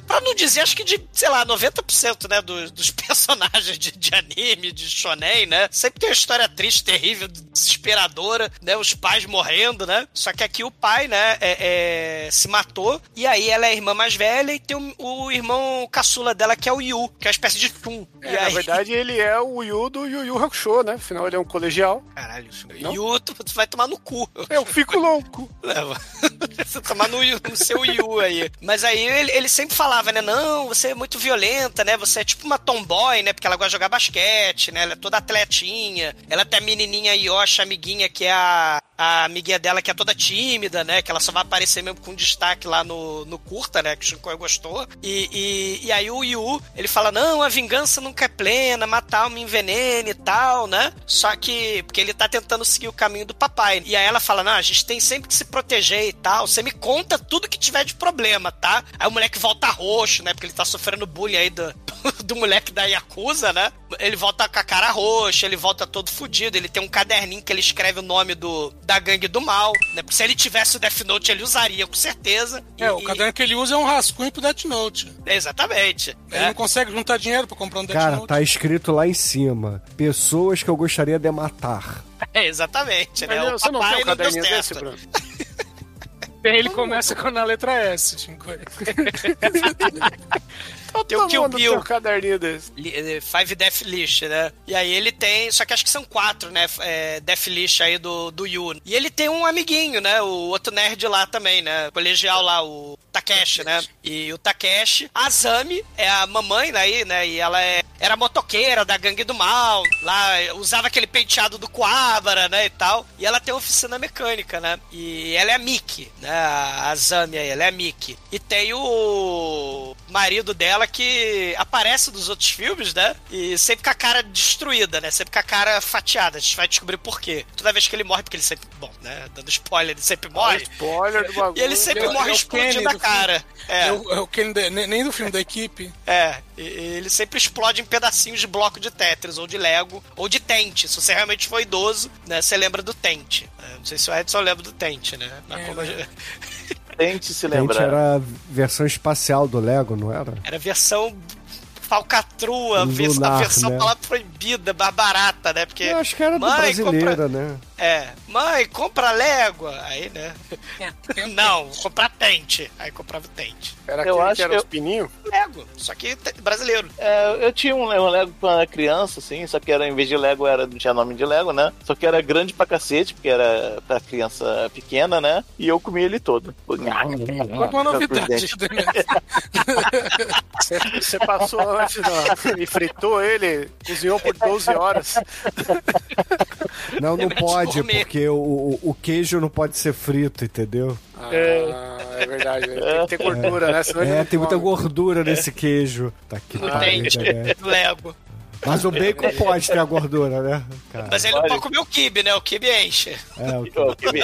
Pra não dizer, acho que de, sei lá, 90%, né, dos, dos personagens de, de anime, de shonen, né? Sempre tem uma história triste, terrível, desesperadora, né? Os pais morrendo, né? Só que aqui o pai, né, é- é, se matou, e aí ela é a irmã mais velha e tem o, o irmão caçula dela, que é o Yu, que é uma espécie de Tum. É, e na aí... verdade, ele é o Yu do Yu Yu Hakusho, né? Afinal, ele é um colegial. Caralho, Não? Yu, tu, tu vai tomar no cu. Eu fico louco. Leva. Você tomar no, no seu Yu aí. Mas aí ele, ele sempre falava, né? Não, você é muito violenta, né? Você é tipo uma tomboy, né? Porque ela gosta de jogar basquete, né? Ela é toda atletinha. Ela tem a menininha Yoshi, amiguinha, que é a, a amiguinha dela, que é toda tímida, né? Que ela só vai aparecer mesmo com destaque lá no, no curta, né? Que o Shinkoi gostou. E, e, e aí o Yu, ele fala, não, a vingança nunca é plena, matar me envenene e tal, né? Só que, porque ele tá tentando seguir o caminho do papai. E aí ela fala, não, a gente tem sempre que se proteger e tal. Você me conta tudo que tiver de problema, tá? Aí o moleque volta roxo, né? Porque ele tá sofrendo bullying aí do, do moleque da Yakuza, né? Ele volta com a cara roxa, ele volta todo fudido. Ele tem um caderninho que ele escreve o nome do, da gangue do mal, né? Porque se ele tivesse o Death Note, ele usaria, com certeza. É, E- o caderno que ele usa é um rascunho pro Death Note. Exatamente. Ele né? não consegue juntar dinheiro pra comprar um Death Cara, Note. tá escrito lá em cima: pessoas que eu gostaria de matar. É, exatamente, né? Mas O você não tem um deu caderninho desse. Bruno? Ele começa com na letra S, Shinko. Tem o Todo Kill mundo tem Bill. um caderninho desse. Li- eh, Five Death List, né? E aí ele tem. Só que acho que são quatro, né? É, Death List aí do, do Yu. E ele tem um amiguinho, né? O outro nerd lá também, né? Colegial lá, o Takeshi, né? E o Takeshi. A Zami é a mamãe daí, né? E ela é, era motoqueira da gangue do mal. Lá usava aquele penteado do Coabra, né? E tal. E ela tem oficina mecânica, né? E ela é a Mickey, né? A Zami aí, ela é a Mickey. E tem o marido dela que aparece nos outros filmes, né? E sempre com a cara destruída, né? Sempre com a cara fatiada. A gente vai descobrir por quê. Toda vez que ele morre, porque ele sempre. Bom, né? Dando spoiler, ele sempre morre. Spoiler do bagulho. E ele sempre o- morre o explodindo a cara. É, Kenny da- nem nem do filme da equipe. é. Ele sempre explode em pedacinhos de bloco de Tetris, ou de Lego, ou de Tente. Se você realmente for idoso, né? Você lembra do Tente. É, Não sei se o Edson lembra do Tente, né? Mas É, como né? Tente se A gente lembrar. era a versão espacial do Lego, não era? Era a versão falcatrua, a vers- a Lunar, versão né? palavra proibida, mais barata, né? Porque. Eu acho que era do Mãe, brasileira, né? É, mãe, compra Légua. Aí, né? Não, comprar Tente. Aí comprava o Tente. Era Eu acho que era que os pininhos? Lego, só que brasileiro. É, eu tinha um, um Lego pra criança, assim, só que era, em vez de Lego, era, não tinha nome de Lego, né? Só que era grande pra cacete, porque era pra criança pequena, né? E eu comi ele todo. Alguma novidade. Você, você passou antes, não, e fritou ele, cozinhou por 12 horas. Não, não pode, porque o, o, o queijo não pode ser frito, entendeu? Ah, é verdade. Tem que ter gordura, né? Senão ele É, tem muita come. gordura nesse queijo. Tá que No pariu, né? do Lego. Mas o bacon pode ter a gordura, né? Cara, Mas ele não pode comer o kibe, né? O kibe enche. é, o Ó, que bem.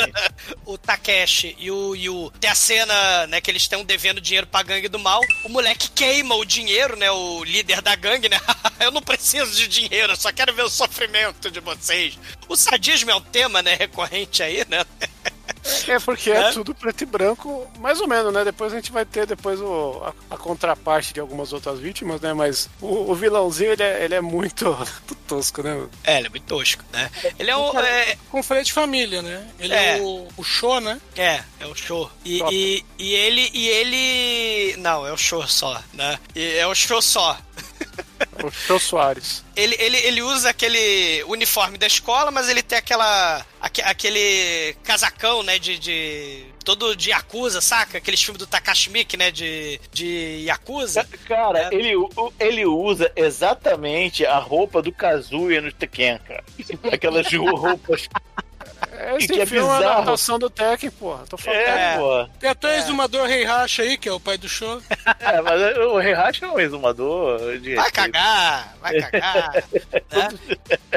o Takeshi e o Yu tem a cena, né, que eles estão devendo dinheiro pra gangue do mal. O moleque queima o dinheiro, né, o líder da gangue, né? eu não preciso de dinheiro, eu só quero ver o sofrimento de vocês. O sadismo é um tema, né, recorrente aí, né? É porque Né? é tudo preto e branco, mais ou menos, né? Depois a gente vai ter depois o, a, a contraparte de algumas outras vítimas, né? Mas o, o vilãozinho, ele é, ele é muito, muito tosco, né? É, ele é muito tosco, né? Ele é um... É, Com freio de família, né? Ele é, É. o, o show, né? é, é o show. E, e, e ele... E ele... Não, é o show só, né? E é o show só. O Show Soares. Ele, ele, ele usa aquele uniforme da escola, mas ele tem aquela. aque- aquele casacão, né? De. de todo de Yakuza, saca? Aqueles filmes do Takashi Miike, né? De, de Yakuza. Cara, É. ele, ele usa exatamente a roupa do Kazuya no Tekken, cara. Aquelas roupas. Esse que é filme é uma bizarro. adaptação do Tekken, porra. Tô falando. É, É. pô. Tem até o exumador Rei Racha aí, que é o pai do show. É, mas o Heihachi é um exumador de Vai cagar, vai cagar. né?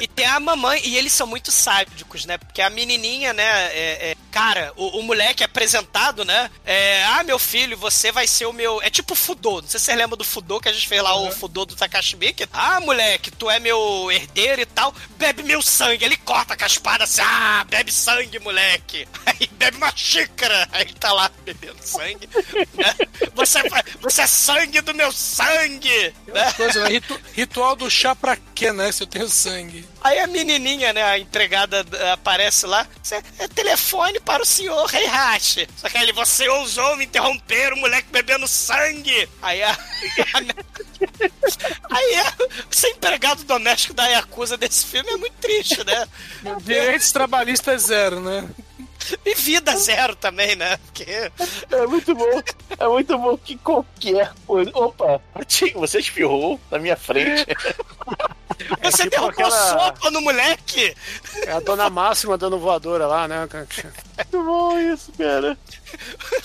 E tem a mamãe, e eles são muito sádicos, né? Porque a menininha, né? é- é- cara, o, o moleque é apresentado, né? É, ah, meu filho, você vai ser o meu. É tipo Fudô. Não sei se vocês lembram do Fudô, que a gente fez lá o Fudô do Takashi Miike. Ah, moleque, tu é meu herdeiro e tal. Bebe meu sangue. Ele corta com a espada assim. Ah, bebe sangue, moleque. Aí bebe uma xícara. Aí ele tá lá bebendo sangue. né? Você, vai- você é sangue do meu sangue. Né? Coisa, né? Ritu- ritual do chá pra quê, né? Se eu tenho sangue. Aí a menininha, né, a empregada eh, aparece lá, "Cê- é telefone para o senhor Heihachi. Só que ele, você ousou me interromper, o moleque bebendo sangue. Aí a... Aí a- ser empregado doméstico da Yakuza desse filme é muito triste, né? Direitos trabalhistas zero, né? E vida zero também, né? Porque... É muito bom. É muito bom que qualquer coisa. Opa, você espirrou na minha frente. Você tipo derrubou aquela- sopa no moleque! É a dona Máxima dando voadora lá, né? muito bom isso, cara.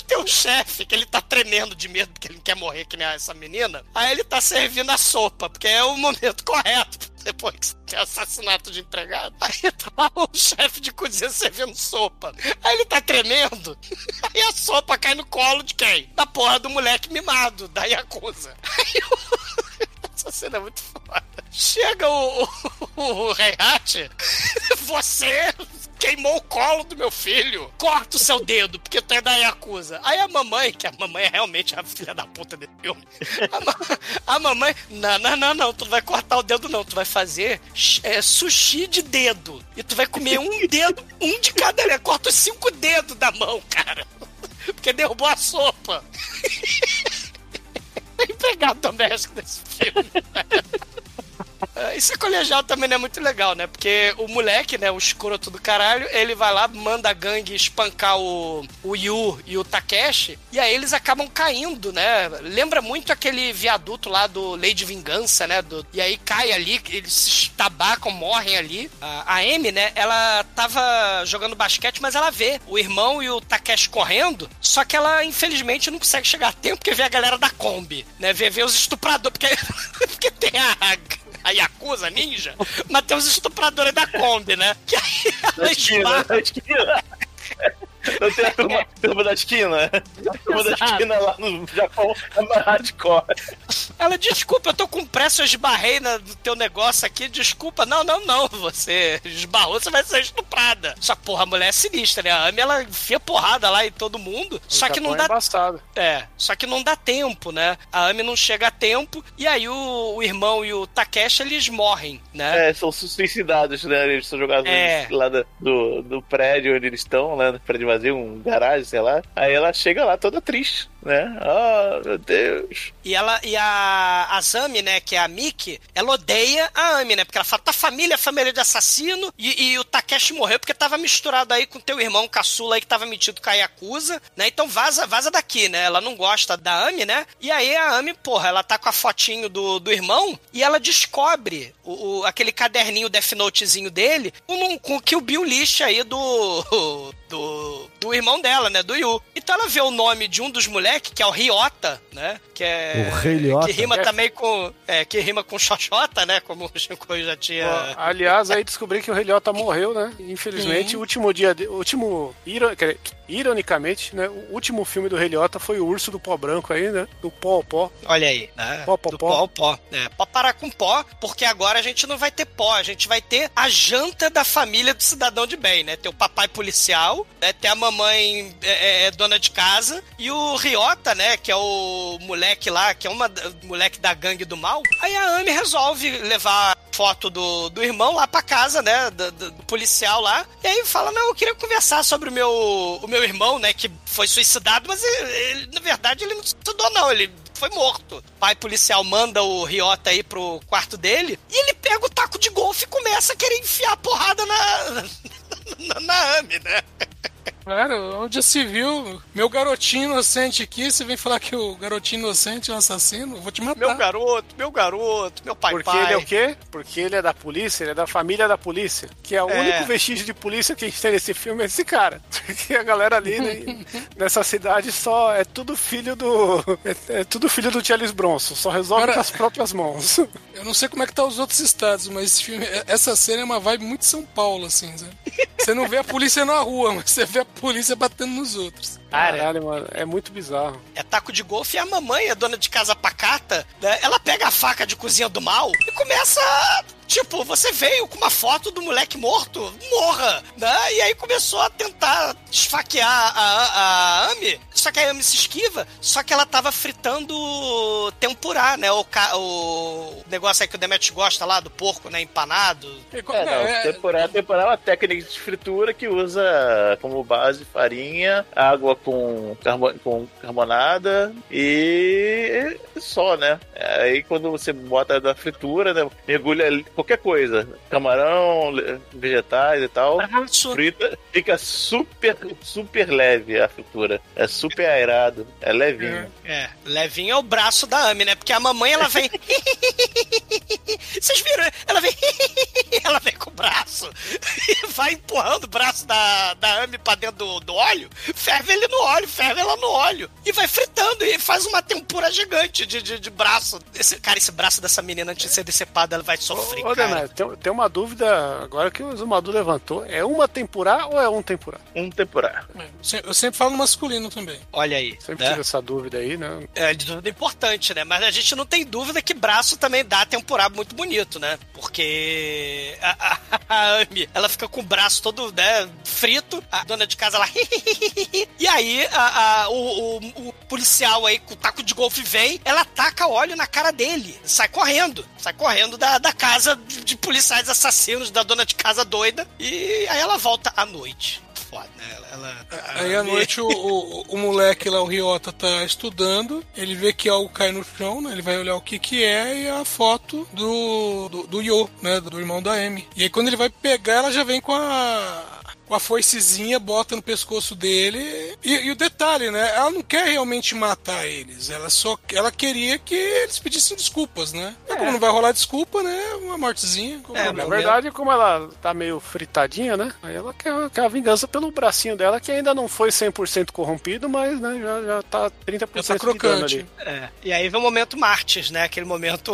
Tem um chefe que ele tá tremendo de medo porque ele não quer morrer que nem essa menina. Aí ele tá servindo a sopa, porque é o momento correto. Depois que assassinato de empregado. Aí tá lá o chefe de cozinha servindo sopa. Aí ele tá tremendo. Aí a sopa cai no colo de quem? Da porra do moleque mimado, da Yakuza. Aí o... Essa cena é muito foda. Chega o, o, o Heihachi, você queimou o colo do meu filho. Corta o seu dedo, porque tu é da Yakuza. Aí a mamãe, que a mamãe é realmente a filha da puta desse filme. A, ma- a mamãe, não, não, não, não, tu não vai cortar o dedo não, tu vai fazer é, sushi de dedo. E tu vai comer um dedo, um de cada dedo. Corta os cinco dedos da mão, cara. Porque derrubou a sopa. empregado doméstico desse filme. É, Esse colegial também não é muito legal, né? Porque o moleque, né, o escroto do caralho, ele vai lá, manda a gangue espancar o, o Yu e o Takeshi, e aí eles acabam caindo, né? Lembra muito aquele viaduto lá do Lei de Vingança, né? Do, e aí cai ali, eles se estabacam, morrem ali. A, a Amy, né, ela tava jogando basquete, mas ela vê o irmão e o Takeshi correndo, só que ela, infelizmente, não consegue chegar a tempo porque vê a galera da Kombi, né? Vê, vê os estupradores, porque, porque tem a a Yakuza Ninja, mas tem os estupradores da Kombi, né? Que aí ela esbarra. Não tem a turma, turma da esquina? A turma da Exato. esquina lá no Japão é mais hardcore. Ela, desculpa, eu tô com pressa, eu esbarrei na- no teu negócio aqui, desculpa. Não, não, não, você esbarrou, você vai ser estuprada. Só que, porra, a mulher é sinistra, né? A Amy, ela enfia porrada lá em todo mundo, só que não Japão é dá embaçado. É, só que não dá tempo, né? A Amy não chega a tempo, e aí o, o irmão e o Takeshi, eles morrem, né? É, são su- suicidados, né? Eles são jogados É. lá do, do, do prédio onde eles estão, né? No prédio vazio, um garagem, sei lá. Aí ela chega lá toda triste, né? Ah, meu Deus. E ela e a Azami, né, que é a Miki, ela odeia a Ami, né? Porque ela fala, tua família família de assassino, e, e o Takeshi morreu porque tava misturado aí com teu irmão caçula aí que tava metido com a Yakuza, né? Então vaza, vaza daqui, né? Ela não gosta da Ami, né? E aí a Ami, porra, ela tá com a fotinho do, do irmão e ela descobre o, o- aquele caderninho Death Notezinho dele com, com que o Bill lixa aí do, do, do irmão dela, né? Do Yu. Então ela vê o nome de um dos moleques, que é o Ryota, né? Que é. O Rei Lhota. Que rima também com. É, que rima com Xoxota, né? Como o Chico já tinha. Ó, aliás, aí descobri que o Rei Lhota morreu, né? Infelizmente, o último dia, de, o último, iro- quer dizer, ironicamente, né? O último filme do Rei foi o Urso do Pó Branco aí, né? Do Pó Pó. Olha aí, né? Pó, pó, Do pó. pó ao pó. É, pó parar com pó, porque agora a gente não vai ter pó, a gente vai ter a janta da família do cidadão de bem, né? Tem o papai policial, né? tem a mamãe é, é, é dona de casa, e o Riota, né? Que é o moleque lá, que é uma moleque da gangue do mal. Aí a Amy resolve levar foto do, do irmão lá pra casa, né? Do, do- do policial lá. E aí fala: Não, eu queria conversar sobre o meu, o meu irmão, né? Que foi suicidado, mas ele, ele, na verdade ele não suicidou, não. Ele foi morto. O pai policial manda o Riota aí pro quarto dele e ele pega o taco de golfe e começa a querer enfiar a porrada na, na, na Amy, né? Claro, onde se viu? Meu garotinho inocente aqui, você vem falar que o garotinho inocente é um assassino? Eu vou te matar. Meu garoto, meu garoto, meu pai Porque pai. ele é o quê? Porque ele é da polícia, ele é da família da polícia. Que é o É. único vestígio de polícia que a gente tem nesse filme é esse cara. Porque a galera ali né, nessa cidade só é tudo filho do. É, é tudo filho do Charles Bronson, só resolve Cara- com as próprias mãos. Eu não sei como é que tá os outros estados, mas esse filme, essa cena é uma vibe muito São Paulo, assim, sabe? Você não vê a polícia na rua, mas você vê a polícia batendo nos outros. Caralho, mano, é muito bizarro. é taco de golfe e a mamãe, a dona de casa pacata, né? Ela pega a faca de cozinha do mal e começa. a- Tipo, você veio com uma foto do moleque morto, morra, né? E aí começou a tentar esfaquear a, a Amy, só que a Amy se esquiva, só que ela tava fritando tempurá, né? O, ca- o negócio aí que o Demetrius gosta lá, do porco, né? Empanado. Co- É, não, não, é- temporada, temporada é uma técnica de fritura que usa como base farinha, água com, com carbonada e só, né? Aí quando você bota na fritura, né, mergulha qualquer coisa, camarão, vegetais e tal, Braço. frita, fica super, super leve a fritura. É super aerado, é levinho. É, levinho é o braço da Amy, né? Porque a mamãe, ela vem... Vocês viram? Ela vem... ela vem com o braço e vai empurrando o braço da, da Amy pra dentro do, do óleo, ferve ele no óleo, ferve ela no óleo e vai fritando e faz uma tempura gigante de, de, de braço. Esse, cara, esse braço dessa menina antes de ser decepada, ela vai sofrer, Ô, cara. Demetrio, tem, tem uma dúvida agora que o Zumadu levantou. É uma temporada ou é um temporada? Um temporada. eu sempre falo no masculino também. Olha aí, Sempre né? tive essa dúvida aí, né? É de dúvida importante, né? Mas a gente não tem dúvida que braço também dá temporada muito bonito, né? Porque a, a, a Amy, ela fica com o braço todo, né, frito, a dona de casa, ela... e aí, a, a- o, o- o policial aí com o taco de golfe vem, ela taca óleo na cara dele, sai correndo, sai correndo da, da casa de, de policiais assassinos, da dona de casa doida, e aí ela volta à noite. foda, né? Ela, ela- Aí à noite o, o, o moleque lá, o Ryota, tá estudando, ele vê que algo cai no chão, né? Ele vai olhar o que que é e a foto do, do, do Yo, né? Do irmão da Amy. E aí quando ele vai pegar, ela já vem com a... Com a foicezinha, bota no pescoço dele. E, e o detalhe, né? Ela não quer realmente matar eles. Ela só ela queria que eles pedissem desculpas, né? Mas Como não vai rolar desculpa, né? Uma mortezinha. É, na verdade, como ela tá meio fritadinha, né? Aí ela quer, quer a vingança pelo bracinho dela, que ainda não foi 100% corrompido, mas né, já, já tá 30% Já tá de dano crocante. ali. É. E aí vem o momento Martins, né? Aquele momento.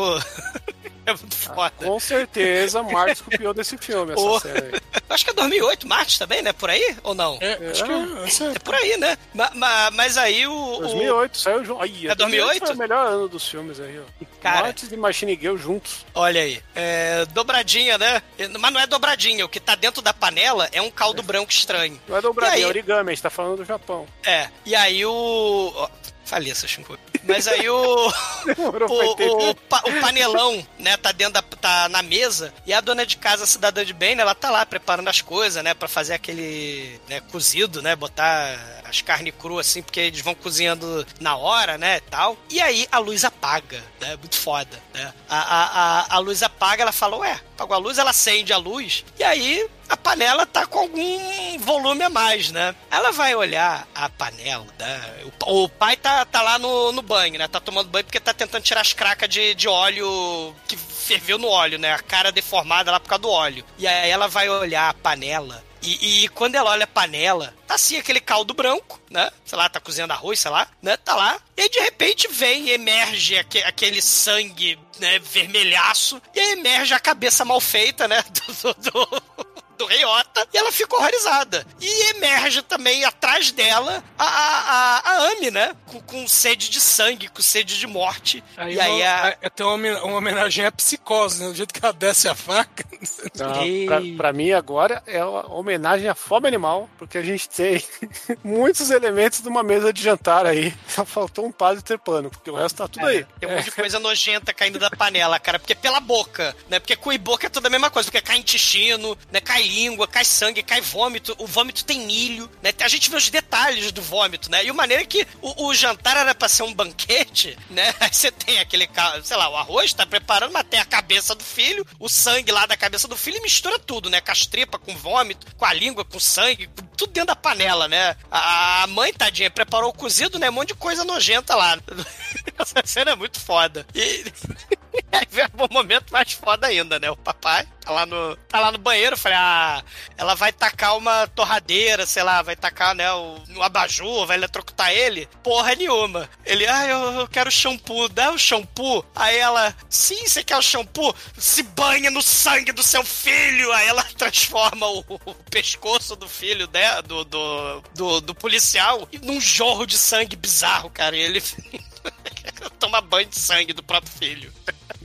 É muito foda. Com certeza, Marcos copiou desse filme, essa série aí. Eu acho que é 2008, Martins também, né? Por aí? Ou não? É, acho que é, é É por aí, né? Ma- ma- mas aí o. o- 2008, saiu junto. Aí, É 2008? Foi o melhor ano dos filmes aí, ó. Cara. Martins e Machine Girl juntos. Olha aí. É, dobradinha, né? Mas não é dobradinha. O que tá dentro da panela é um caldo branco estranho. Não é dobradinha, E é aí? origami, a gente tá falando do Japão. É. E aí o. Falei essa Shinko. Mas aí o. O, o, o panelão, né, tá dentro da, tá na mesa e a dona de casa, a cidadã de bem, né, ela tá lá preparando as coisas, né, pra fazer aquele, né, cozido, né, botar as carnes cruas assim, porque eles vão cozinhando na hora, né, e tal. E aí a luz apaga, né, muito foda, né. A, a, a, a luz apaga, ela fala, ué, apagou a luz, ela acende a luz e aí a panela tá com algum volume a mais, né? Ela vai olhar a panela, né? O, o pai tá, tá lá no, no banho, né? Tá tomando banho porque tá tentando tirar as cracas de, de óleo que ferveu no óleo, né? A cara deformada lá por causa do óleo. E aí ela vai olhar a panela. E, e quando ela olha a panela, tá assim aquele caldo branco, né? Sei lá, tá cozinhando arroz, sei lá, né? Tá lá. E aí, de repente vem, emerge aque- aquele sangue, né? Vermelhaço. E aí emerge a cabeça mal feita, né? Do, do, do, do Reiota. E ela fica horrorizada. E emerge também atrás dela a, a, a, a Ami, né? Com, com sede de sangue, com sede de morte. Aí e aí uma, a. é até uma, uma homenagem à psicose, né? Do jeito que ela desce a faca. Não, pra, pra mim agora é uma homenagem à fome animal, porque a gente tem muitos elementos de uma mesa de jantar aí. Só faltou um padre trepando, porque o resto tá tudo aí. Tem um monte de coisa nojenta caindo da panela, cara. Porque pela boca, né? Porque cu e boca é tudo a mesma coisa. Porque cai intestino, né? Cai língua, cai sangue, cai vômito. O vômito tem milho, né? A gente vê os detalhes do vômito, né? E o maneiro é que o, o jantar era pra ser um banquete, né? Aí você tem aquele, sei lá, o arroz tá preparando, mas tem a cabeça do filho, o sangue lá da cabeça do filho e mistura tudo, né? Com as tripas, com vômito, com a língua, com sangue, tudo dentro da panela, né? A, a mãe, tadinha, preparou o cozido, né? Um monte de coisa nojenta lá. Essa cena é muito foda. E aí vem o momento mais foda ainda, né? O papai tá lá no, tá lá no banheiro, falei, ah, ela vai tacar uma torradeira, sei lá, vai tacar, né, o, um abajur, vai eletrocutar ele. Porra nenhuma. Ele, ah, eu, eu quero shampoo, dá o shampoo. Aí ela, sim, você quer o shampoo? Se banha no sangue do seu filho. Aí ela transforma o, o pescoço do filho dela, do, do, do, do policial, num jorro de sangue bizarro, cara. E ele toma banho de sangue do próprio filho.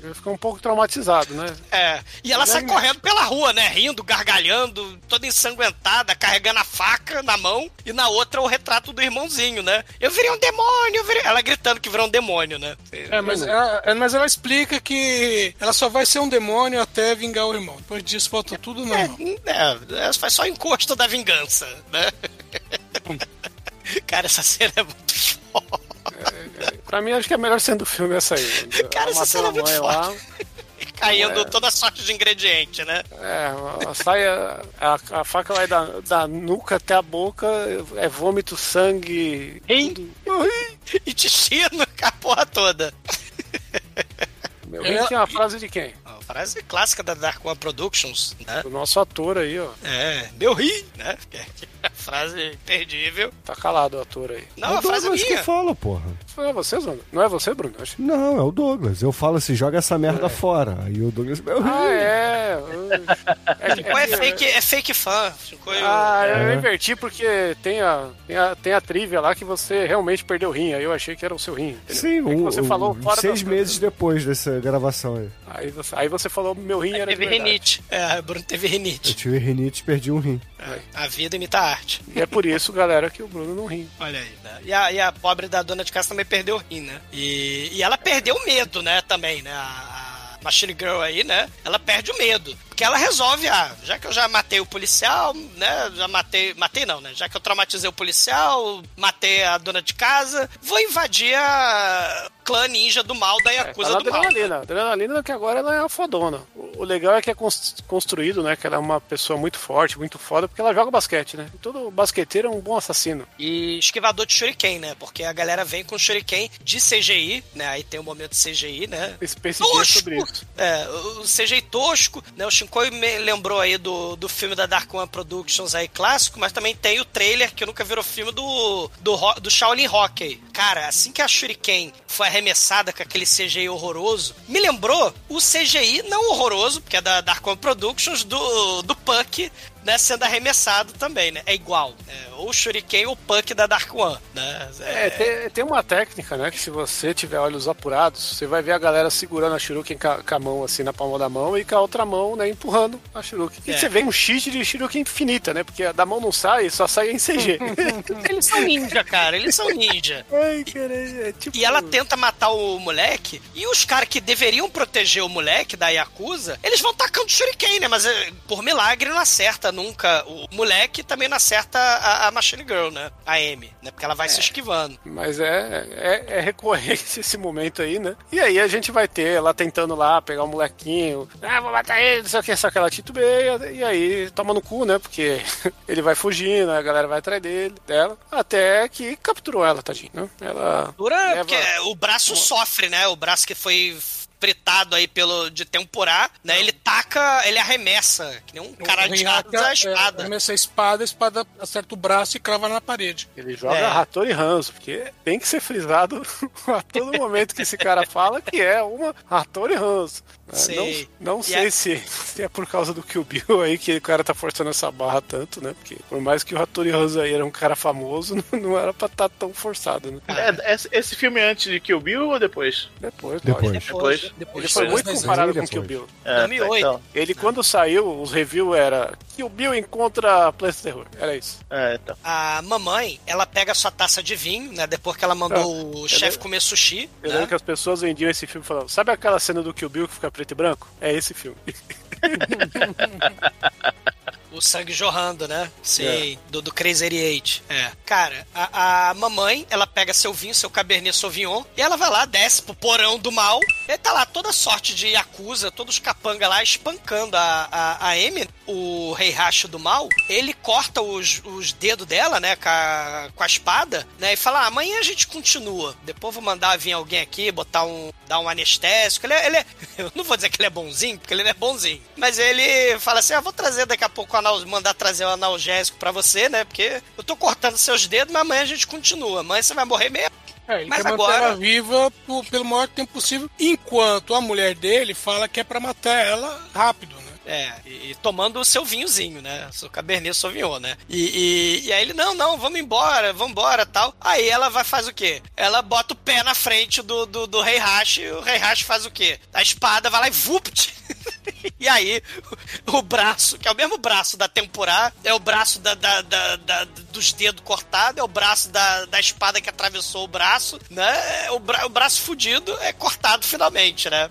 Ele ficou um pouco traumatizado, né? É. E ela sai Né? correndo pela rua, né? Rindo, gargalhando, toda ensanguentada, carregando a faca na mão e na outra o retrato do irmãozinho, né? Eu virei um demônio, eu virei... Ela gritando que virou um demônio, né? É, mas ela, é, mas ela explica que ela só vai ser um demônio até vingar o irmão. Depois disso, volta tudo normal. É, é, faz só encosto da vingança, né? Cara, essa cena é muito foda. Pra mim, acho que é a melhor cena do filme essa aí. Cara, essa cena é muito a mãe foda. Caindo É. toda sorte de ingrediente, né? É, sai a, a, a faca vai da, da nuca até a boca, é vômito, sangue. Rim. Intestino, a porra toda. Meu É. rim tinha uma frase de quem? A frase clássica da Dark One Productions, né? Do nosso ator aí, ó. É, meu rim, né? A frase imperdível. Tá calado o ator aí. Não, é o é Douglas que fala, porra. Não é você, Bruno? Não é você, Bruno? Acho. Não, é o Douglas. Eu falo assim, joga essa merda fora. Aí o Douglas... Ah, é. é, Chico é fake, é fake fã. Eu- Ah, eu É. inverti porque tem a, tem, a, tem a trivia lá que você realmente perdeu o rim. Aí eu achei que era o seu rim. entendeu? Sim, É que um, você falou fora seis meses depois dessa gravação aí. Aí você, aí você falou meu rim era de Teve verdade. rinite. É, o Bruno teve Eu rinite. tive rinite e perdi um rim. É, a vida imita a arte. E é por isso, galera, que o Bruno não ri. Olha aí, né? E a, e a pobre da dona de casa também perdeu o rim, né? E, e ela perdeu o medo, né? Também, né? A, a Machine Girl aí, né? Ela perde o medo. Porque ela resolve, ah, já que eu já matei o policial, né? Já matei. Matei não, né? Já que eu traumatizei o policial, matei a dona de casa, vou invadir a clã ninja do mal da Yakuza É, ela do mal. adrenalina. Adrenalina que agora ela é a fodona. O o legal é que é cons- construído, né? Que ela é uma pessoa muito forte, muito foda, porque ela joga basquete, né? Todo basqueteiro é um bom assassino. E esquivador de Shuriken, né? Porque a galera vem com Shuriken de CGI, né? Aí tem um momento de CGI, né? Space é sobre Tosco! isso. É, o CGI tosco, né? O Shinkoi me lembrou aí do, do filme da Dark One Productions aí, clássico, mas também tem o trailer que nunca virou filme do, do, do Shaolin Hockey. Cara, assim que a Shuriken foi arremessada com aquele CGI horroroso, me lembrou o CGI não horroroso, porque é da Dark One Productions, do, do Puck, né? Sendo arremessado também, né? É igual. É, ou o Shuriken ou o Puck da Dark One, né? É, tem, tem uma técnica, né? Que se você tiver olhos apurados, você vai ver a galera segurando a Shuriken com a, com a mão assim na palma da mão e com a outra mão, né, empurrando a Shuriken. E É. você vê um cheat de Shuriken infinita, né? Porque da mão não sai, só sai em CG. Eles são ninja, cara. Eles são ninja. Ai, cara, é tipo. E ela tenta matar o moleque, e os caras que deveriam proteger o moleque da Yakuza, eles vão tacando shuriken, né? Mas é, por milagre não acerta nunca o moleque, também não acerta a, a Machine Girl, né? A Amy, né? Porque ela vai se esquivando. Mas é, é, é recorrente esse momento aí, né? E aí a gente vai ter ela tentando lá pegar o molequinho. Ah, vou matar ele, não sei o que, só que ela titubeia. E aí toma no cu, né? Porque ele vai fugindo, a galera vai atrás dele, dela. Até que capturou ela, tadinho, né? Ela. Dura leva- porque o braço sofre, né? O braço que foi fritado aí pelo de temporar, né? Ele taca, ele arremessa, que nem um cara de a é, espada. arremessa a espada, a espada acerta o braço e crava na parede. Ele joga É. Hattori Hanzo, porque tem que ser frisado a todo momento que esse cara fala que é uma Hattori Hanzo. né? Sei. Não, não sei a- se, se é por causa do Kill Bill aí que o cara tá forçando essa barra tanto, né? Porque por mais que o Hattori Hanzo aí era um cara famoso, não, era pra estar tão forçado, né? É, esse, esse filme é antes de Kill Bill ou depois? Depois, Depois. lógico. Depois. Ele Depois foi das muito comparado com. Kill Bill. É, 2008. Então, Ele, quando saiu, os reviews era Kill Bill encontra Planeta Terror. Era isso. é, então. A mamãe, ela pega a sua taça de vinho, né? Depois que ela mandou o chefe comer sushi, Eu né? lembro que as pessoas vendiam esse filme falando: Sabe aquela cena do Kill Bill que fica preto e branco? É esse filme. O sangue jorrando, né? Sim, do, do Crazy 88. É. Cara, a, a mamãe, ela pega seu vinho, seu Cabernet Sauvignon, e ela vai lá, desce pro porão do mal, e tá lá toda sorte de Yakuza, todos os capanga lá, espancando a, a, a Amy, o rei racho do mal, ele corta os, os dedos dela, né, com a, com a espada, né, e fala, ah, amanhã a gente continua. Depois vou mandar vir alguém aqui, botar um, dar um anestésico. Ele é, ele é- eu não vou dizer que ele é bonzinho, porque ele não é bonzinho, mas ele fala assim, ah, vou trazer daqui a pouco, o anal, mandar trazer o analgésico pra você, né, porque eu tô cortando seus dedos, mas amanhã a gente continua. Amanhã você vai morrer mesmo. É, ele Mas quer agora- manter ela viva por- pelo maior tempo possível, enquanto a mulher dele fala que é pra matar ela rápido, né? É, e, e tomando o seu vinhozinho, né? Seu Cabernet Sauvignon, né? E, e, e aí ele, não, não, vamos embora, vamos embora tal. Aí ela vai faz o quê? Ela bota o pé na frente do, do, do Rei Hash e o Rei Hash faz o quê? A espada vai lá e vupt! E aí, o, braço, que é o mesmo braço da temporada, é o braço da, da- da- da- dos dedos cortados, é o braço da, da espada que atravessou o braço, né? O, bra, o braço fudido é cortado finalmente, né?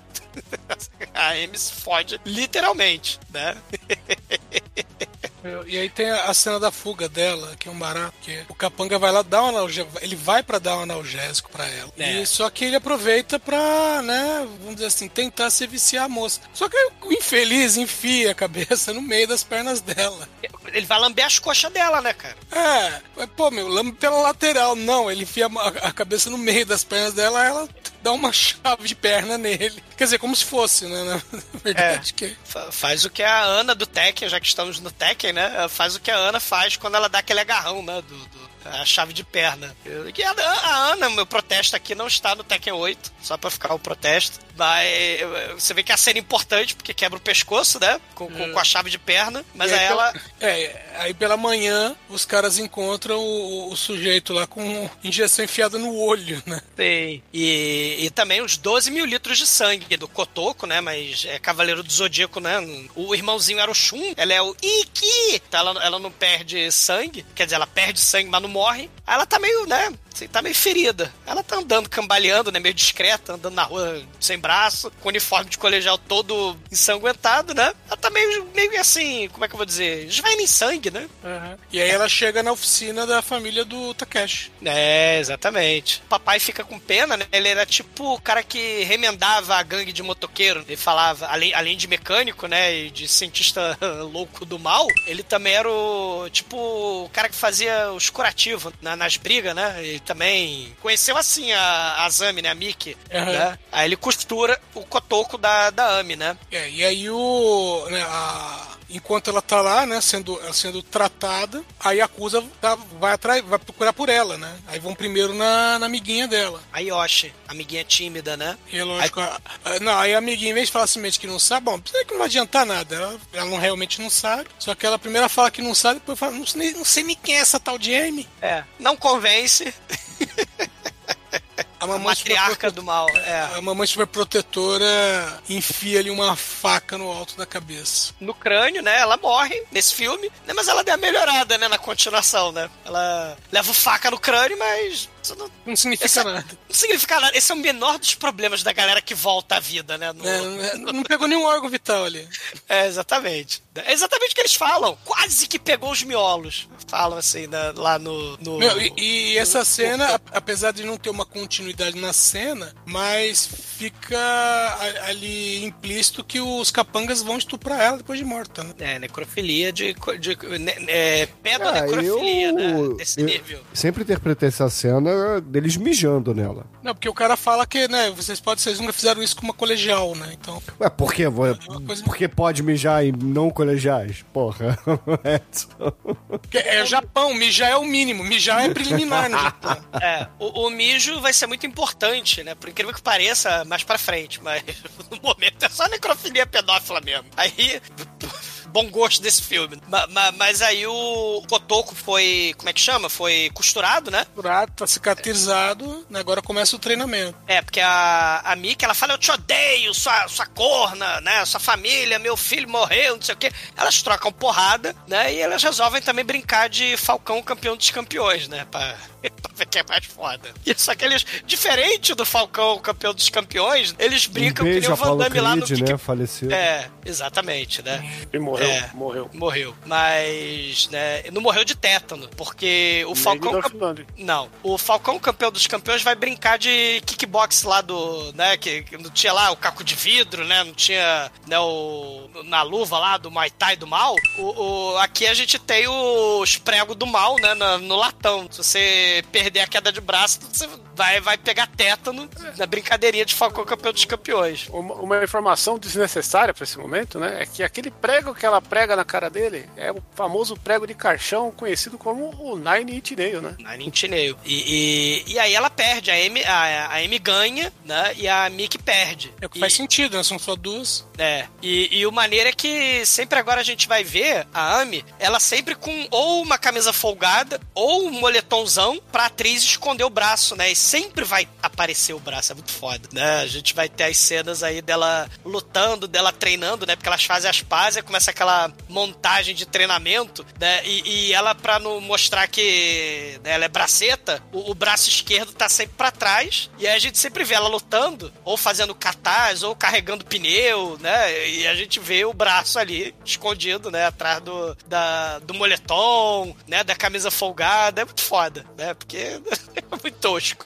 A Amy se fode literalmente, né? E aí tem a cena da fuga dela, que é um barato, que o capanga vai lá dar um analgésico, ele vai pra dar um analgésico pra ela. É. E só que ele aproveita pra, né, vamos dizer assim, tentar se viciar a moça. Só que o infeliz enfia a cabeça no meio das pernas dela. Ele vai lamber as coxas dela, né, cara? É, mas, pô, meu, lambe pela lateral. Não, ele enfia a, a cabeça no meio das pernas dela, ela dá uma chave de perna nele. Quer dizer, como se fosse, né? Na verdade, que Fa- Faz o que a Ana do Tekken, já que estamos no Tekken, né? Faz o que a Ana faz quando ela dá aquele agarrão, né? Do, do- a chave de perna. Eu- que a, a Ana, meu protesto aqui não está no Tekken 8, só pra ficar o protesto. Mas você vê que é a cena importante, porque quebra o pescoço, né? Com, com, com a chave de perna. Mas aí aí, ela. pela- É, aí pela manhã os caras encontram o, o sujeito lá com injeção enfiada no olho, né? Tem. E, e também os 12 mil litros de sangue do Kotoko, né? Mas é Cavaleiro do Zodíaco, né? O irmãozinho era o Shun, ela é o Iki. Então ela, ela não perde sangue. Quer dizer, ela perde sangue, mas não morre. Aí ela tá meio, né? Assim, tá meio ferida. Ela tá andando, cambaleando, né? Meio discreta, andando na rua sem braço, com o uniforme de colegial todo ensanguentado, né? Ela tá meio, meio assim, como é que eu vou dizer? Esvaindo em sangue, né? Uhum. E aí ela chega na oficina da família do Takeshi. É, exatamente. O papai fica com pena, né? Ele era tipo o cara que remendava a gangue de motoqueiro. Ele falava, além, além de mecânico, né? E de cientista louco do mal, ele também era o tipo o cara que fazia os curativos na, nas brigas, né? E também conheceu assim a, a Zami, né? A Miki. Uhum. Né? Aí ele costura o cotoco da, da Ami, né? É, e aí o. Né, a, enquanto ela tá lá, né, sendo, sendo tratada, aí a Acusa tá, vai atrás, vai procurar por ela, né? Aí vão primeiro na, na amiguinha dela. A Yoshi, amiguinha tímida, né? E é lógico, a- a- não, aí a amiguinha, em vez de falar assim mesmo que não sabe, bom, precisa que não vai adiantar nada. Ela, ela não realmente não sabe. Só que ela primeiro fala que não sabe, depois fala, não não sei nem quem é essa tal de Amy. É. Não convence. A A mamãe matriarca do mal. É. A mamãe super protetora enfia ali uma faca no alto da cabeça. no crânio, né? Ela morre nesse filme, né? Mas ela deu uma melhorada, né? Na continuação, né? Ela leva faca no crânio, mas isso não, Não significa Essa- nada. não significa nada. Esse é o menor dos problemas da galera que volta à vida, né? No- É, não pegou nenhum órgão vital ali. É, exatamente. É exatamente o que eles falam. Quase que pegou os miolos. Falam assim, né, lá no. no- Meu, e, e essa cena, a- apesar de não ter uma continuidade na cena, mas fica ali implícito que os capangas vão estuprar ela depois de morta, né? É, necrofilia de. co- de ne- é, pedo Ah, necrofilia, eu- né? Desse eu- nível. Sempre interpretei essa cena deles mijando nela. Não, porque o cara fala que, né, vocês podem, vocês nunca fizeram isso com uma colegial, né? Então, Ué, por quê? Uma coisa- Porque pode mijar em não colegiais? Porra. Edson. porque é Japão, mijar é o mínimo, mijar é preliminar no Japão. É, o, o mijo vai ser muito importante, né? Por incrível que pareça, mais pra frente, mas no momento é só necrofilia pedófila mesmo. Aí, bom gosto desse filme. Ma- ma- mas aí o Cotoco foi, como é que chama? Foi costurado, né? Curado, tá cicatrizado, né, agora começa o treinamento. É, porque a, a Mika, ela fala, eu te odeio, sua, sua corna, né? Sua família, meu filho morreu, não sei o quê. Elas trocam porrada, né? E elas resolvem também brincar de Falcão campeão dos campeões, né? Pra, pra ver quem é mais foda. E só que eles, diferente do Falcão campeão dos campeões, eles brincam um que beijo nem o Van Damme lá no Creed, né? Faleceu. É, exatamente, né? E morreu, É. morreu. Morreu. Mas, né, não morreu de tétano, porque o Falcão... Não. O Falcão, campeão dos campeões, vai brincar de kickbox lá do. né? Que, que não tinha lá o caco de vidro, né? Não tinha né, o. Na luva lá do Muay Thai do mal. O, o- aqui a gente tem os pregos do mal, né? na- no latão. Se você perder a queda de braço, você vai, vai pegar tétano na brincadeirinha de Falcão, campeão dos campeões. Uma, uma informação desnecessária pra esse momento, né? É que aquele prego que ela prega na cara dele é o famoso prego de caixão conhecido como o Nine Inch Nail, né? Nine Inch Nail. E, e, e aí ela perde. A Amy, a, a Amy ganha, né? E a Mickey perde. É o que E- faz sentido, né? São só duas. É, e, e o maneiro é que sempre agora a gente vai ver a Amy, ela sempre com ou uma camisa folgada ou um moletomzão pra atriz esconder o braço, né? E sempre vai aparecer o braço, é muito foda, né? A gente vai ter as cenas aí dela lutando, dela treinando, né? Porque elas fazem as pazes, começa aquela montagem de treinamento, né? E, e ela, pra não mostrar que né, ela é braceta, o, o braço esquerdo tá sempre pra trás, e aí a gente sempre vê ela lutando, ou fazendo cartaz, ou carregando pneu, né? E a gente vê o braço ali, escondido, né? Atrás do, da, do moletom, né? Da camisa folgada. É muito foda, né? Porque é muito tosco.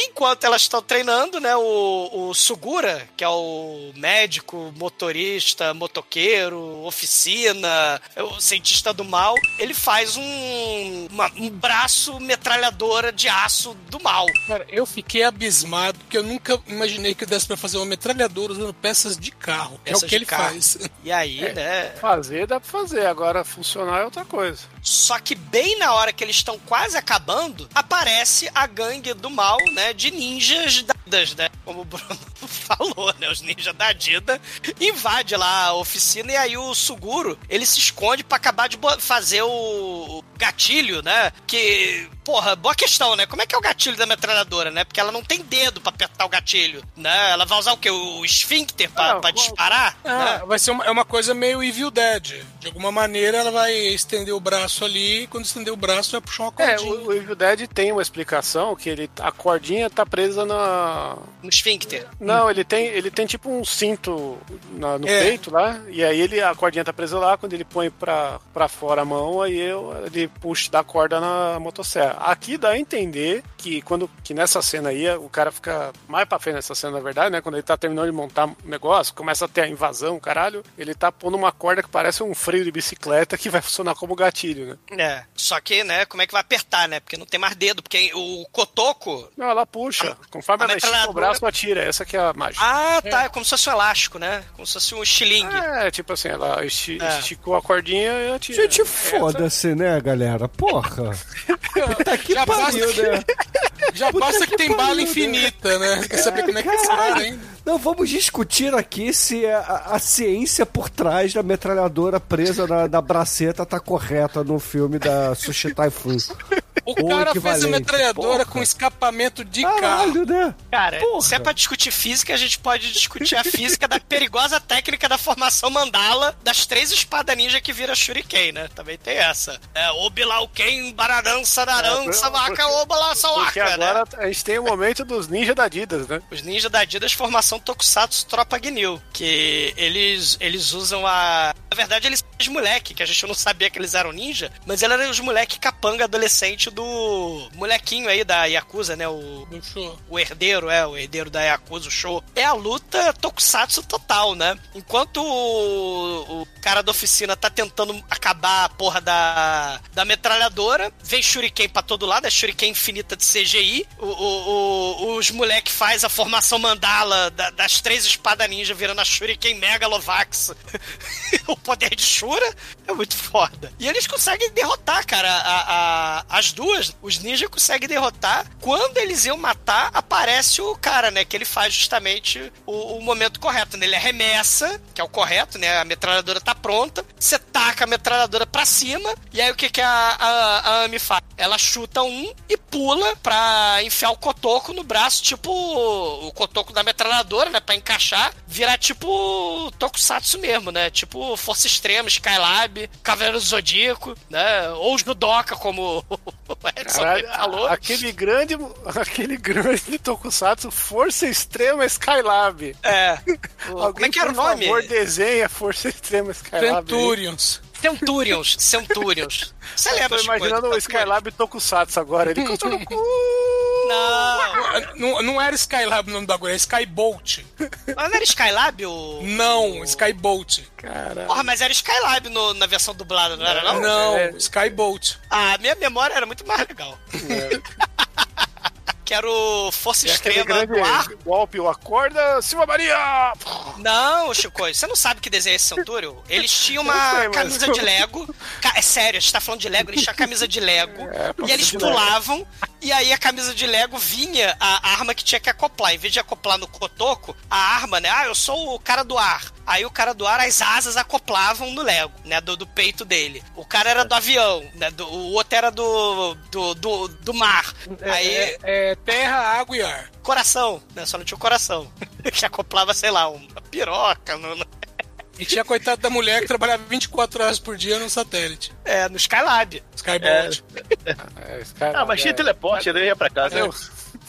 Enquanto elas estão treinando, né, o, o Sugura, que é o médico, motorista, motoqueiro, oficina, é o cientista do mal, ele faz um, uma- um braço metralhadora de aço do mal. Cara, eu fiquei abismado, porque eu nunca imaginei que eu desse pra fazer uma metralhadora usando peças de carro. é Peças o que ele carro. faz. E aí, né, Fazer dá pra fazer, agora funcionar é outra coisa. Só que bem na hora que eles estão quase acabando, aparece a gangue do mal, né? De ninjas dadas, né? Como o Bruno falou, né? Os ninjas da Dida invade lá a oficina e aí o Suguro, ele se esconde pra acabar de fazer o... gatilho, né? Que, porra, boa questão, né? Como é que é o gatilho da metralhadora, né? Porque ela não tem dedo pra apertar o gatilho, né? Ela vai usar o quê? O esfíncter pra, Não, pra disparar? Ah, né? vai ser uma, é uma coisa meio Evil Dead. De alguma maneira ela vai estender o braço ali, e quando estender o braço vai puxar uma É, cordinha. o, o Evil Dead tem uma explicação que ele, a cordinha tá presa na. No esfíncter. Não, ele tem, ele tem tipo um cinto na- no É. peito lá, e aí ele, a cordinha tá presa lá, quando ele põe pra, pra fora a mão, aí eu, ele puxa da corda na motosserra. Aqui dá a entender que quando que nessa cena aí, o cara fica mais pra frente nessa cena, na verdade, né? Quando ele tá terminando de montar o negócio, começa a ter a invasão, caralho, ele tá pondo uma corda que parece um freio de bicicleta que vai funcionar como gatilho, né? É. Só que, né, como é que vai apertar, né? Porque não tem mais dedo, porque o cotoco. Não, ela puxa. Conforme a ela estica o braço, atira. Essa que é a mágica. Ah, tá. É como se fosse um elástico, né? Como se fosse um estilingue. É, tipo assim, ela esti- É. esticou a cordinha e atira. Gente, Essa- foda-se, né, galera? Porra. Tá que Já pariu, basta né? Já Puta basta que, que tem pariu, bala né? infinita, né? Quer saber como é que é cara, hein? Não, vamos discutir aqui se a, a ciência por trás da metralhadora presa na, na braceta tá correta no filme da Sushi Typhoon. O Ou cara fez a metralhadora Porra. com escapamento de carro. Caralho, né? Cara, Porra. se é pra discutir física, a gente pode discutir a física da perigosa técnica da formação mandala das três espadas ninja que vira shuriken, né? Também tem essa. É, Obilauken, Baradança, Narança, É, Vaca, Obala, Porque Sawaka, né? agora a gente tem o momento dos ninjas da Adidas, né? Os ninjas da Adidas formação Tokusatsu Tropa Gnil, que eles, eles usam a... Na verdade, eles são os moleque, que a gente não sabia que eles eram ninja, mas eles eram os moleque capanga adolescente do molequinho aí da Yakuza, né? O, o herdeiro, é, o herdeiro da Yakuza, o show. É a luta tokusatsu total, né? Enquanto o, o cara da oficina tá tentando acabar a porra da, da metralhadora, vem shuriken pra todo lado, é shuriken infinita de CGI, o, o- o- os moleque faz a formação mandala da- das três espadas ninja virando a shuriken megalovax. o poder de Shura é muito foda. E eles conseguem derrotar, cara, a- a- as duas, os ninjas conseguem derrotar. Quando eles iam matar, aparece o cara, né? Que ele faz justamente o, o momento correto, né? Ele arremessa, que é o correto, né? A metralhadora tá pronta, você taca a metralhadora pra cima, e aí o que, que a, a, a Ami faz? Ela chuta um e pula pra enfiar o cotoco no braço, tipo o cotoco da metralhadora, né? Pra encaixar, virar tipo Tokusatsu mesmo, né? Tipo Força Extrema, Skylab, Cavaleiro do Zodíaco, né? Ou os Judoka, como o Edson Caralho, falou. aquele grande, aquele grande Tokusatsu Força Extrema Skylab. É. Alguém, como é que era o por nome? favor, desenha Força Extrema Skylab. Centurions. Centurions. Centurions. Você Eu lembra tô Chico, imaginando do o Skylab Tokusatsu agora. Ele continua no cu. Não. Não, não era Skylab o nome do bagulho, é Skybolt. Mas não era Skylab o. Não, Skybolt. Caralho. Porra, mas era Skylab no- na versão dublada, não era não? Não, É. Skybolt. A minha memória era muito mais legal. Que era o Força aquele Extrema do ar. golpe, o acorda, Silva Maria! Não, Chico, você não sabe que desenho é esse Centúrio? Eles tinham uma sei, mas- camisa de Lego. É sério, a gente tá falando de Lego, eles tinham a camisa de Lego. É, e eles pulavam, e aí a camisa de Lego vinha a arma que tinha que acoplar. Em vez de acoplar no cotoco, a arma, né? Ah, eu sou o cara do ar. Aí o cara do ar, as asas acoplavam no Lego, né? Do, do peito dele. O cara era do avião, né? Do, o outro era do, do, do, do mar. Aí, É, é terra, água e ar. coração, né? Só não tinha o coração. que acoplava, sei lá, uma piroca. No, no- E tinha coitado da mulher que trabalhava 24 horas por dia no satélite. é, no Skylab. Skybolt. É, Skylab, Ah, mas tinha é. teleporte, ele ia pra casa. Meu,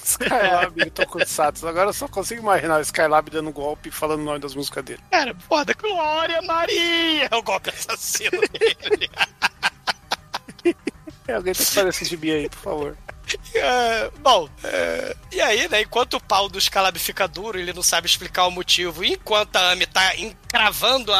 Skylab e Tokusatsu. Agora eu só consigo imaginar o Skylab dando golpe e falando o nome das músicas dele. Cara, foda, Glória Maria! É o golpe assassino dele. Alguém tem que fazer esse gibi aí, por favor. É, bom, é, e aí, né, enquanto o pau do Skylab fica duro, ele não sabe explicar o motivo, enquanto a Ami tá encravando a,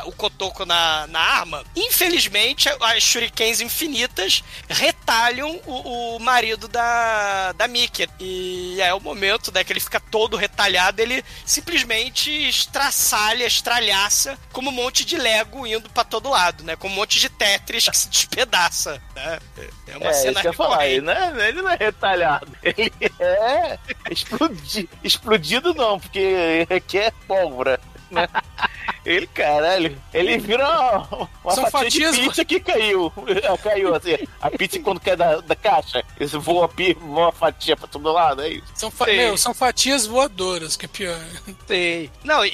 a- o cotoco na, na arma, infelizmente as shurikens infinitas retalham o, o marido da, da Mickey. E é o momento, né, que ele fica todo retalhado, ele simplesmente estraçalha, estralhaça, como um monte de Lego indo pra todo lado, né, como um monte de Tetris que se despedaça, né. É uma É, cena isso que eu falar, recorrente. Ele não, é, retalhado. Ele é explodi, explodido, não, porque requer pólvora. Né? Ele, caralho, ele vira uma, uma São fatia fatias- de pizza que caiu. caiu assim. A pizza quando cai da, da caixa, eles voam a, pi- voam a fatia pra todo lado, é isso. São, fa- meu, são fatias voadoras, que é pior. Sei. Não, e,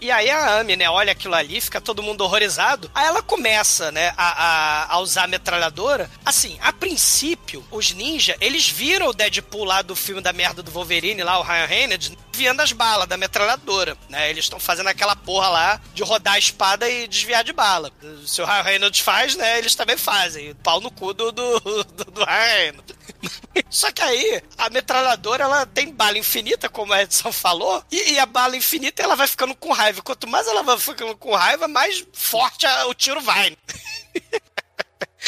e, e aí a Amy, né, olha aquilo ali, fica todo mundo horrorizado. Aí ela começa, né, a, a, a usar a metralhadora. Assim, a princípio, os ninja, eles viram o Deadpool lá do filme da merda do Wolverine, lá, o Ryan Reynolds, desviando as balas da metralhadora, né? Eles estão fazendo aquela porra lá de rodar a espada e desviar de bala. Se o Ryan Reynolds faz, né, eles também fazem. Pau no cu do, do, do, do Ryan Reynolds. Só que aí, a metralhadora, ela tem bala infinita, como a Edson falou, e, e a bala infinita, ela vai ficando com raiva. Quanto mais ela vai ficando com raiva, mais forte a- o tiro vai.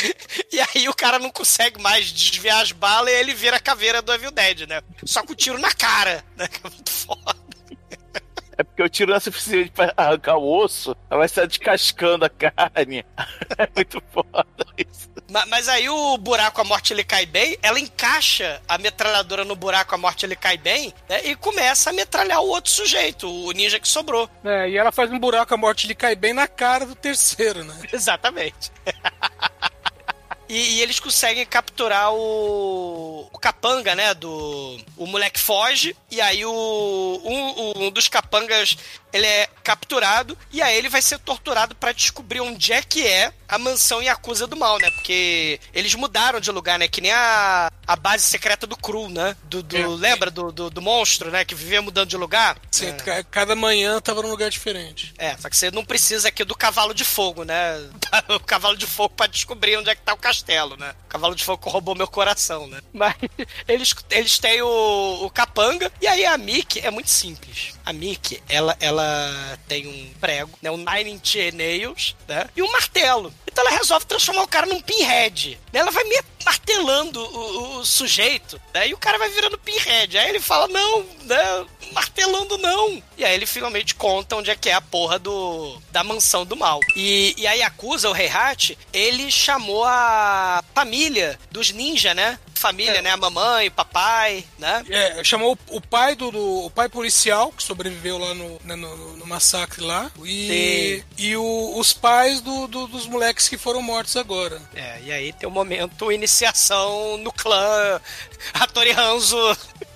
E aí o cara não consegue mais desviar as balas e ele vira a caveira do Evil Dead, né? Só com o tiro na cara, né? Que é muito foda. É porque o tiro não é suficiente pra arrancar o osso, ela vai estar descascando a carne. É muito foda isso. Ma- Mas aí o buraco a morte ele cai bem, ela encaixa a metralhadora no buraco a morte ele cai bem né, e começa a metralhar o outro sujeito, o ninja que sobrou. É, e ela faz um buraco, a morte lhe cai bem na cara do terceiro, né? Exatamente. E, e eles conseguem capturar o, o capanga, né? Do. O moleque foge, e aí o. Um, um dos capangas ele é capturado, e aí ele vai ser torturado pra descobrir onde é que é a mansão Yakuza do mal, né? Porque eles mudaram de lugar, né? Que nem a, a base secreta do Cru, né? Do, do- É. Lembra do, do, do monstro, né? Que vivia mudando de lugar? Sim, É. ca- cada manhã tava num lugar diferente. É, só que você não precisa aqui do cavalo de fogo, né? O cavalo de fogo pra descobrir onde é que tá o castelo, né? O cavalo de fogo que roubou meu coração, né? Mas eles, eles têm o, o capanga, e aí a Mickey é muito simples. A Mickey, ela, ela tem um prego, né? Um Nine Inch Nails, né? E um martelo. Então ela resolve transformar o cara num pinhead. né? Ela vai me martelando o, o sujeito, né? E o cara vai virando pinhead. Aí ele fala, não, né? Martelando não. E aí ele finalmente conta onde é que é a porra do, da mansão do mal. E, e aí acusa o Heihachi, ele chamou a família dos ninja, né? Família, né? A mamãe, o papai, né? É, chamou o- o pai do, do- o pai policial que sobreviveu lá no, né, no, no massacre lá e, e o- os pais do- do- dos moleques que foram mortos agora. É, e aí tem o momento iniciação no clã Hattori Hanzo,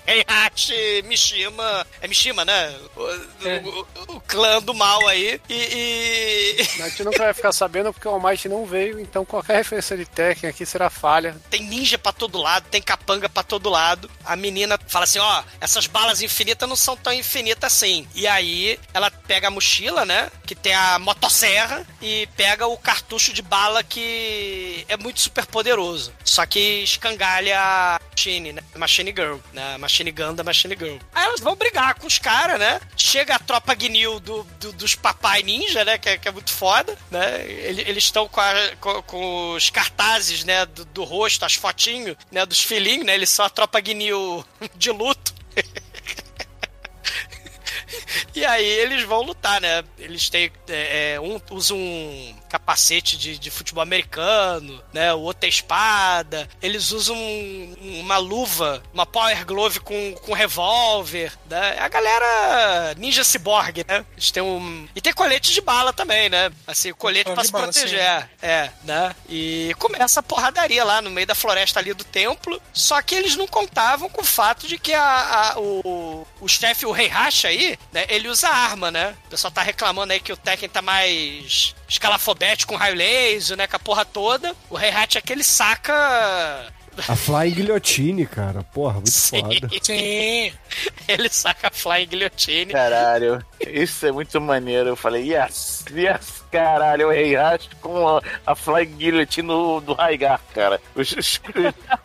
Heihachi, Mishima. É Mishima, né? O, É. o- o- clã do mal aí. E. e- A gente nunca vai ficar sabendo porque o Almighty não veio, então qualquer referência de técnica aqui será falha. tem ninja pra todo lado, tem capanga pra todo lado. A menina fala assim: ó, essas balas infinitas não são tão infinitas assim. E aí ela pega a mochila, né? Que tem a motosserra e pega o cartucho de bala que é muito super poderoso. Só que escangalha a Machine, né? Machine Girl, né? Machine Gun da Machine Girl. Aí elas vão brigar com os caras, né? Chega a tropa Gnil do, do- dos papai ninja, né? Que é, que é muito foda, né? Ele- Eles estão com, com- com os cartazes, né? Do, do rosto, as fotinhos, né? Dos filhinhos, né? Eles são a tropa Gnil de luto. E aí eles vão lutar, né? Eles têm. é, é, um usa um capacete de, de futebol americano, né? O outro é espada. Eles usam um- uma luva, uma power glove com, com revólver. Né? A galera ninja cyborg, né? Eles têm um. E tem colete de bala também, né? Assim, colete pra se bala, proteger. É, né? E começa a porradaria lá no meio da floresta ali do templo. Só que eles não contavam com o fato de que a, a- o, o chefe, o Heihachi aí, né? Ele usa arma, né? O pessoal tá reclamando aí que o Tekken tá mais escalafobético com raio laser, né? Com a porra toda. O Heihachi é que ele saca... A Flying Guillotine, cara. Porra, muito Sim. foda. Sim. Ele saca a Flying Guillotine. Caralho, isso é muito maneiro. Eu falei, yes, yes, caralho, o Rei Hash com a, a Flying Guillotine do, Raigar, cara. Os, os,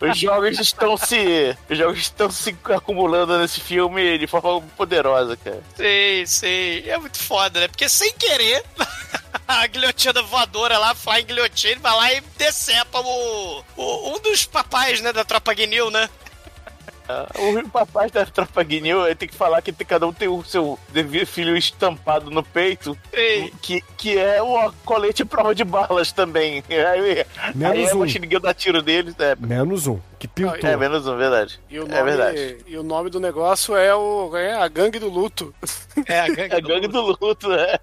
os jogos estão se. Os jogos estão se acumulando nesse filme de forma poderosa, cara. Sim, sim. É muito foda, né? Porque sem querer, a guilhotina voadora lá, Flying Guillotine, vai lá e decepa o, o- um dos papais, né, da tropa Guinil, né? O papai da tropa Guinil tem que falar que cada um tem o seu devido filho estampado no peito, que, que é o colete prova de balas também. Aí, Menos aí a um. machine gun dá tiro deles, é, Menos um. Que pintou. é menos um, verdade. E o é nome, verdade. e o nome do negócio é o é a gangue do luto. É, a gangue, É a gangue do luto, é.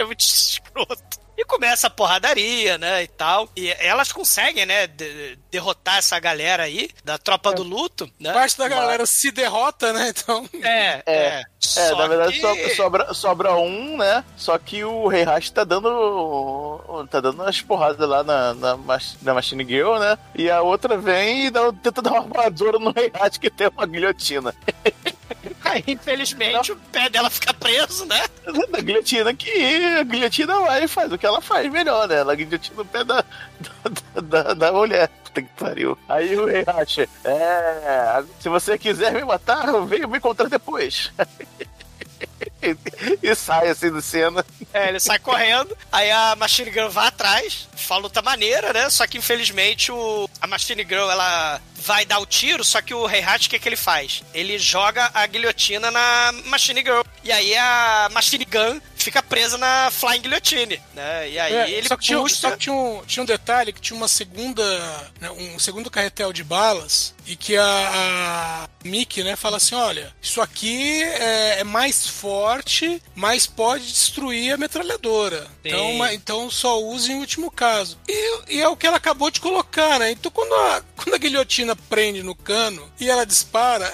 escroto. E começa a porradaria, né, e tal. E elas conseguem, né, de- derrotar essa galera aí, da tropa do luto, né? Parte da galera se derrota, né? Então. É, É. é. É, na verdade que- so- sobra, sobra um, né? Só que o Heihachi tá dando. tá dando umas porradas lá na, na, na Machine Girl, né? E a outra vem e dá, tenta dar uma armadura no Heihachi que tem uma guilhotina. Aí, infelizmente, o pé dela fica preso, né? Da guilhotina que a guilhotina vai e faz o que ela faz melhor, né? Ela guilhotina o pé da, da, da, da mulher. Puta que pariu. Aí o Heihachi, é. Se você quiser me matar, venha me encontrar depois. e sai assim do cena. É, ele sai correndo, aí a Machine Girl vai atrás, fala luta maneira, né? Só que infelizmente o, a Machine Girl ela vai dar o tiro, só que o Heihachi o que, que ele faz? Ele joga a guilhotina na Machine Girl. E aí a Machine Gun fica presa na Flying Guillotine, né? E aí É, ele só que, tinha, puxa... só que tinha, um, tinha um detalhe que tinha uma segunda. né, um segundo carretel de balas e que a, a Mickey, né, fala assim: olha, isso aqui é, é mais forte, mas pode destruir a metralhadora. Então, Sim. ma- então só use em último caso. E, e é o que ela acabou de colocar, né? Então quando a, quando a guilhotina prende no cano e ela dispara,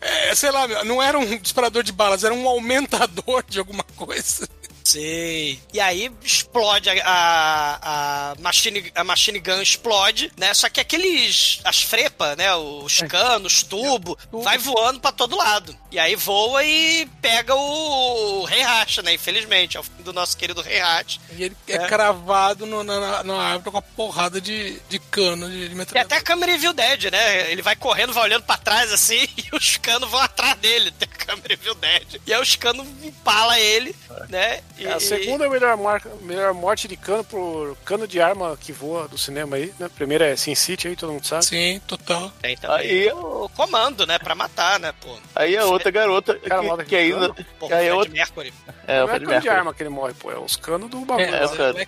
é, é, sei lá, não era um disparador de balas, era um aumentador de alguma coisa. Sei. E aí explode a, a, a machine, a machine gun explode, né? Só que aqueles. as frepas, né? Os canos, tubo, vai voando pra todo lado. E aí voa e pega o Rei Racha, né? Infelizmente, é o fim do nosso querido Rei Racha. E ele é, É. cravado no- na, na, árvore com uma porrada de, de cano de, de Tem metralhadora. até a câmera Evil Dead, né? Ele vai correndo, vai olhando pra trás assim, e os canos vão atrás dele. Tem a câmera Evil Dead. E aí os canos empala ele, né? E, É a segunda melhor, marca, melhor morte de cano por cano de arma que voa do cinema aí, né? Primeira é Sin City aí, todo mundo sabe. Sim, total. Tem também Aí- o comando, né? Pra matar, né, pô? Aí a outra garota Cara, que, que ainda. Pô, aí a Fred outra, Mercury. é, Não o é Fred cano de arma que ele morre, pô, é os canos do bagulho. É,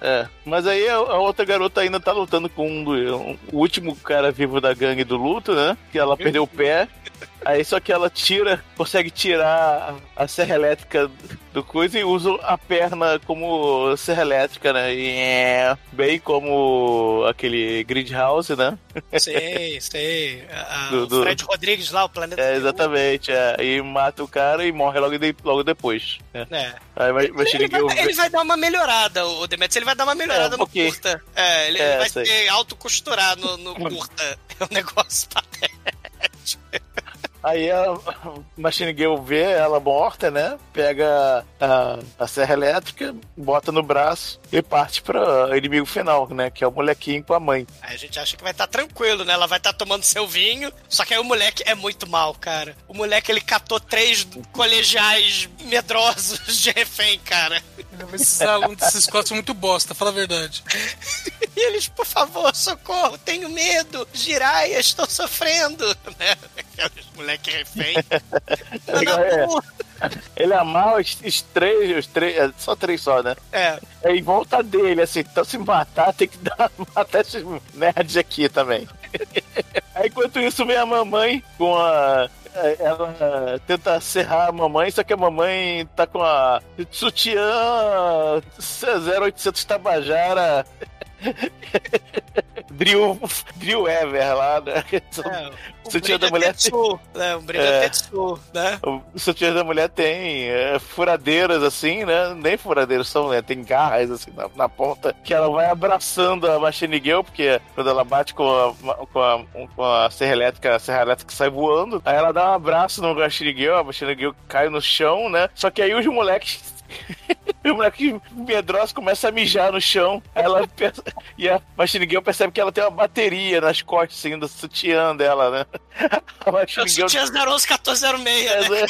É, é. Mas aí a, a outra garota ainda tá lutando com um do, um- o último cara vivo da gangue do luto, né? Que ela perdeu o pé. Aí só que ela tira, consegue tirar a serra elétrica do coisa e usa a perna como serra elétrica, né? E é bem como aquele Grid House, né? Sei, sei. A- Do- do- Fred Rodrigues lá, o Planeta É, exatamente. É. E mata o cara e morre logo, de- logo depois. né? É. Aí vai, vai Ele, vai, eu- ele vai dar uma melhorada, o Demetrius, ele vai dar uma melhorada É, um no curta. É, ele, É, ele vai sei. ter auto-costurar no, no curta. É um negócio patético. Aí a Machine Girl vê ela morta, né? Pega a, a serra elétrica, bota no braço e parte para inimigo final, né? Que é o molequinho com a mãe. Aí a gente acha que vai estar tranquilo, né? Ela vai estar tomando seu vinho. Só que aí o moleque é muito mal, cara. O moleque, ele catou três colegiais medrosos de refém, cara. Esses alunos dessa escola são muito bosta, fala a verdade. E eles, por favor, socorro, tenho medo. Jiraiya, estou sofrendo. Né? Aqueles moleque refém. É. Ele amarra os, os três, os três, é, só três só, né? É, É em volta dele, assim, então se matar, tem que dar, matar esses nerds aqui também. Aí enquanto isso vem a mamãe com a. é, Ela tenta serrar a mamãe, só que a mamãe tá com a sutiã 0800 Tabajara. Drill, Drill Ever lá, né? é. O Sutiã da mulher Tetsu, né? Um brilho É. é Tetsu, né? O sutiã da mulher tem é, furadeiras assim, né? Nem furadeiras são, né? Tem garras assim na, na ponta que ela vai abraçando a Machine Girl, porque quando ela bate com a, com a, com a serra elétrica, a serra elétrica sai voando. Aí ela dá um abraço no Machine Girl, a Machine Girl cai no chão, né? Só que aí os moleques. E o moleque medroso começa a mijar no chão. Ela perce- e a Machine percebe que ela tem uma bateria nas costas, assim, do sutiã dela, né? A É Machine Girl Sutiã 11 1406, né?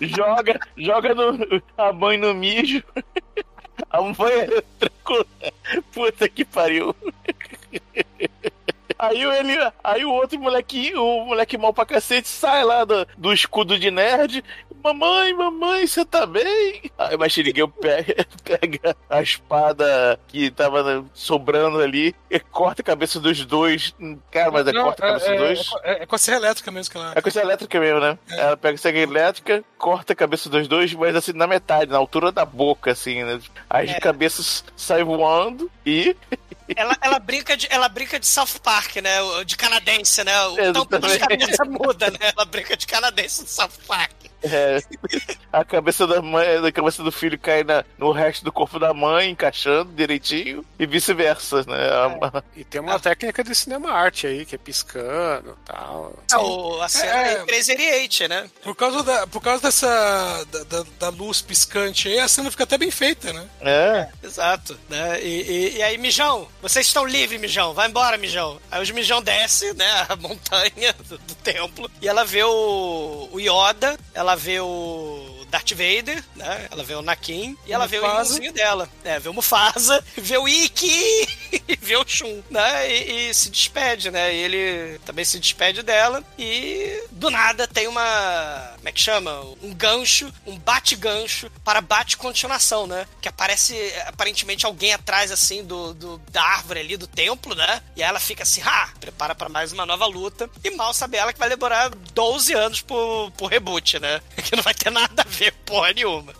joga, joga no, a mãe no mijo. A mãe tranquila. Puta que pariu. Aí ele, aí o outro molequinho, o moleque mal pra cacete, sai lá do, do escudo de nerd, mamãe, mamãe, você tá bem? Aí o Machine Gun pega, pega a espada que tava sobrando ali e corta a cabeça dos dois. Cara, mas é Não, corta a cabeça é, dos dois. é, é com a serra elétrica mesmo que ela. É coisa elétrica mesmo, né? Ela pega a serra elétrica, corta a cabeça dos dois, mas assim, na metade, na altura da boca, assim, né? As É. cabeças saem voando e. Ela, ela, brinca de, ela brinca de South Park, né? De canadense, né? O tampo Exatamente. cabeças muda, né? Ela brinca de canadense no South Park. É, a cabeça da mãe, a cabeça do filho cai na, no resto do corpo da mãe, encaixando direitinho, e vice-versa, né? A- E tem uma técnica de cinema arte aí, que é piscando e tal. É, o, a cena É. é 388, né? Por causa, da, por causa dessa. Da, da- da luz piscante aí, a cena fica até bem feita, né? É. Exato. Né? E, e- e aí, Mijão, vocês estão livres, Mijão. Vai embora, Mijão. Aí os Mijão desce, né, a montanha do, do templo. E ela vê o, o Yoda, ela vê o Darth Vader, né? Ela vê o Nakin e ela vê o Mufasa. irmãozinho dela. É, vê o Mufasa, vê o Ikki e vê o Shun, né? E, e se despede, né? E ele também se despede dela e do nada tem uma... como é que chama? Um gancho, um bate-gancho para bate-continuação, né? Que aparece aparentemente alguém atrás, assim, do, do- da árvore ali do templo, né? E aí ela fica assim, ah, prepara para mais uma nova luta. E mal sabe ela que vai demorar 12 anos pro, pro reboot, né? Que não vai ter nada a ver, porra nenhuma.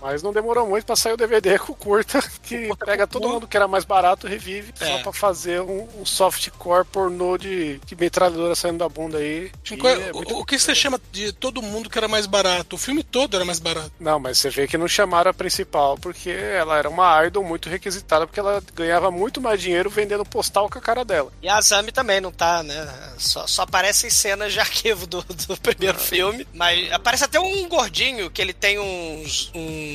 Mas não demorou muito pra sair o DVD com o curta, que pega todo mundo que era mais barato, revive, É. só pra fazer um, um softcore pornô de, de metralhadora saindo da bunda aí. Qual- é muito- o, o que você chama de todo mundo que era mais barato? O filme todo era mais barato. Não, mas você vê que não chamaram a principal, porque ela era uma idol muito requisitada, porque ela ganhava muito mais dinheiro vendendo postal com a cara dela. E a Azami também não tá, né? Só, só aparecem cenas de arquivo do, do primeiro filme. Mas aparece até um gordinho que ele tem uns. uns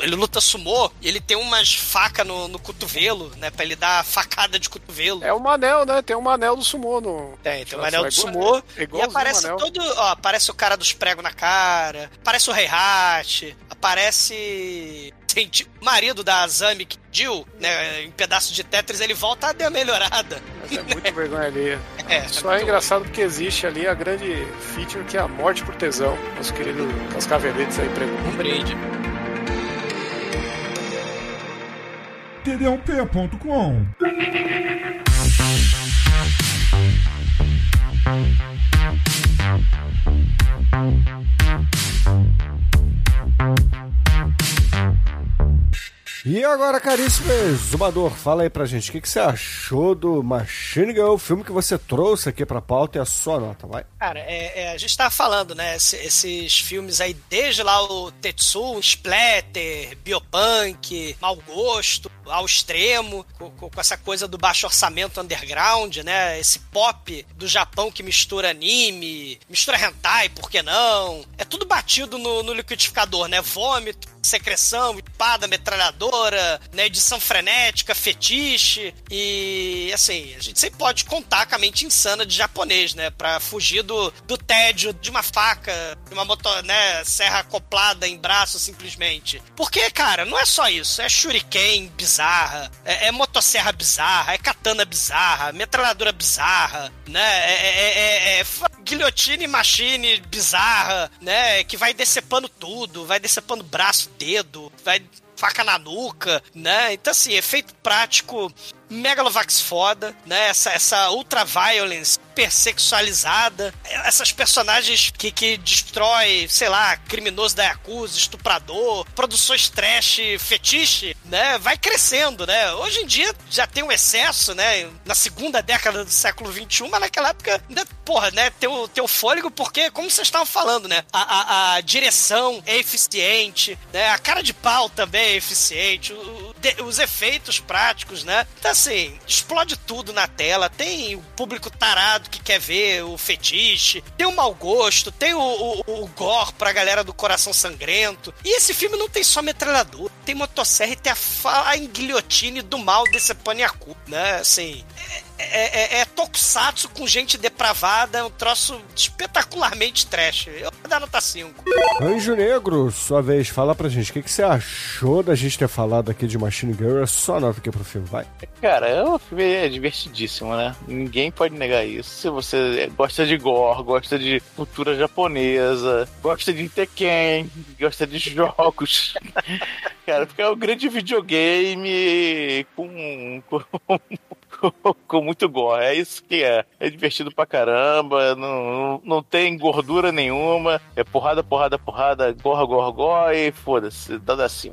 ele luta sumô e ele tem umas facas no, no cotovelo, né? Pra ele dar facada de cotovelo. É o Manel, né? Tem um Manel do sumô no. Tem, tem Nossa, anel é do igual- sumô. é e aparece anel. todo. Ó, aparece o cara dos pregos na cara. Aparece o Rei Hat. Aparece. Tem tipo, o marido da Azami, que Jill, né? Em pedaço de Tetris, ele volta a dar melhorada. Mas é muito vergonha alheia. É, Só é engraçado porque existe ali a grande feature que é a morte por tesão. Nosso querido Cascaveletes aí pregou. Um brinde. td1p.com. E agora, caríssimo exumador, fala aí pra gente, o que, que você achou do Machine Gun, o filme que você trouxe aqui pra pauta e a sua nota, vai? Cara, é, é, a gente tava falando, né? esse- esses filmes aí, desde lá o Tetsu, Splatter, Biopunk, Mau Gosto, ao extremo, com, com- essa coisa do baixo orçamento underground, né? Esse pop do Japão que mistura anime, mistura hentai, por que não? É tudo batido no, no liquidificador, né? Vômito, secreção, espada, né? Edição frenética, fetiche e assim, a gente sempre pode contar com a mente insana de japonês, né? Pra fugir do, do tédio de uma faca, de uma moto, né? Serra acoplada em braço simplesmente. Porque, cara, não é só isso, é shuriken bizarra, é, é motosserra bizarra, é katana bizarra, metralhadora bizarra, né? É, é, é, é, é guilhotine machine bizarra, né? Que vai decepando tudo, vai decepando braço, dedo, vai faca na nuca, né? Então, assim, efeito prático Megalovax foda, né? Essa, essa ultra violence hipersexualizada, essas personagens que, que destrói, sei lá, criminoso da Yakuza, estuprador, produções trash, fetiche, né? Vai crescendo, né? Hoje em dia já tem um excesso, né? Na segunda década do século XXI, mas naquela época, ainda, porra, né? Tem o, tem o fôlego, porque, como vocês estavam falando, né? A, a, a direção é eficiente, né? A cara de pau também é eficiente, o- os efeitos práticos, né? Então, assim, explode tudo na tela. Tem o público tarado que quer ver o fetiche, tem o mau gosto, tem o, o, o gore pra galera do coração sangrento. E esse filme não tem só metralhador, tem motosserra e tem a em guilhotine do mal desse Paniacu, né? Assim, é, é, é tokusatsu com gente depravada, é um troço espetacularmente trash. Eu vou dar nota 5. Anjo Negro, sua vez, fala pra gente, o que, que você achou da gente ter falado aqui de Machine Girl? É só nota aqui pro filme, vai. Cara, o filme é divertidíssimo, né? Ninguém pode negar isso. Se você gosta de gore, gosta de cultura japonesa, gosta de Tekken, gosta de jogos. Cara, porque é um grande videogame com, com, com muito gore. É isso que é. É divertido pra caramba, não, não tem gordura nenhuma. É porrada, porrada, porrada, gorra, gorra, gorra e foda-se, dá assim.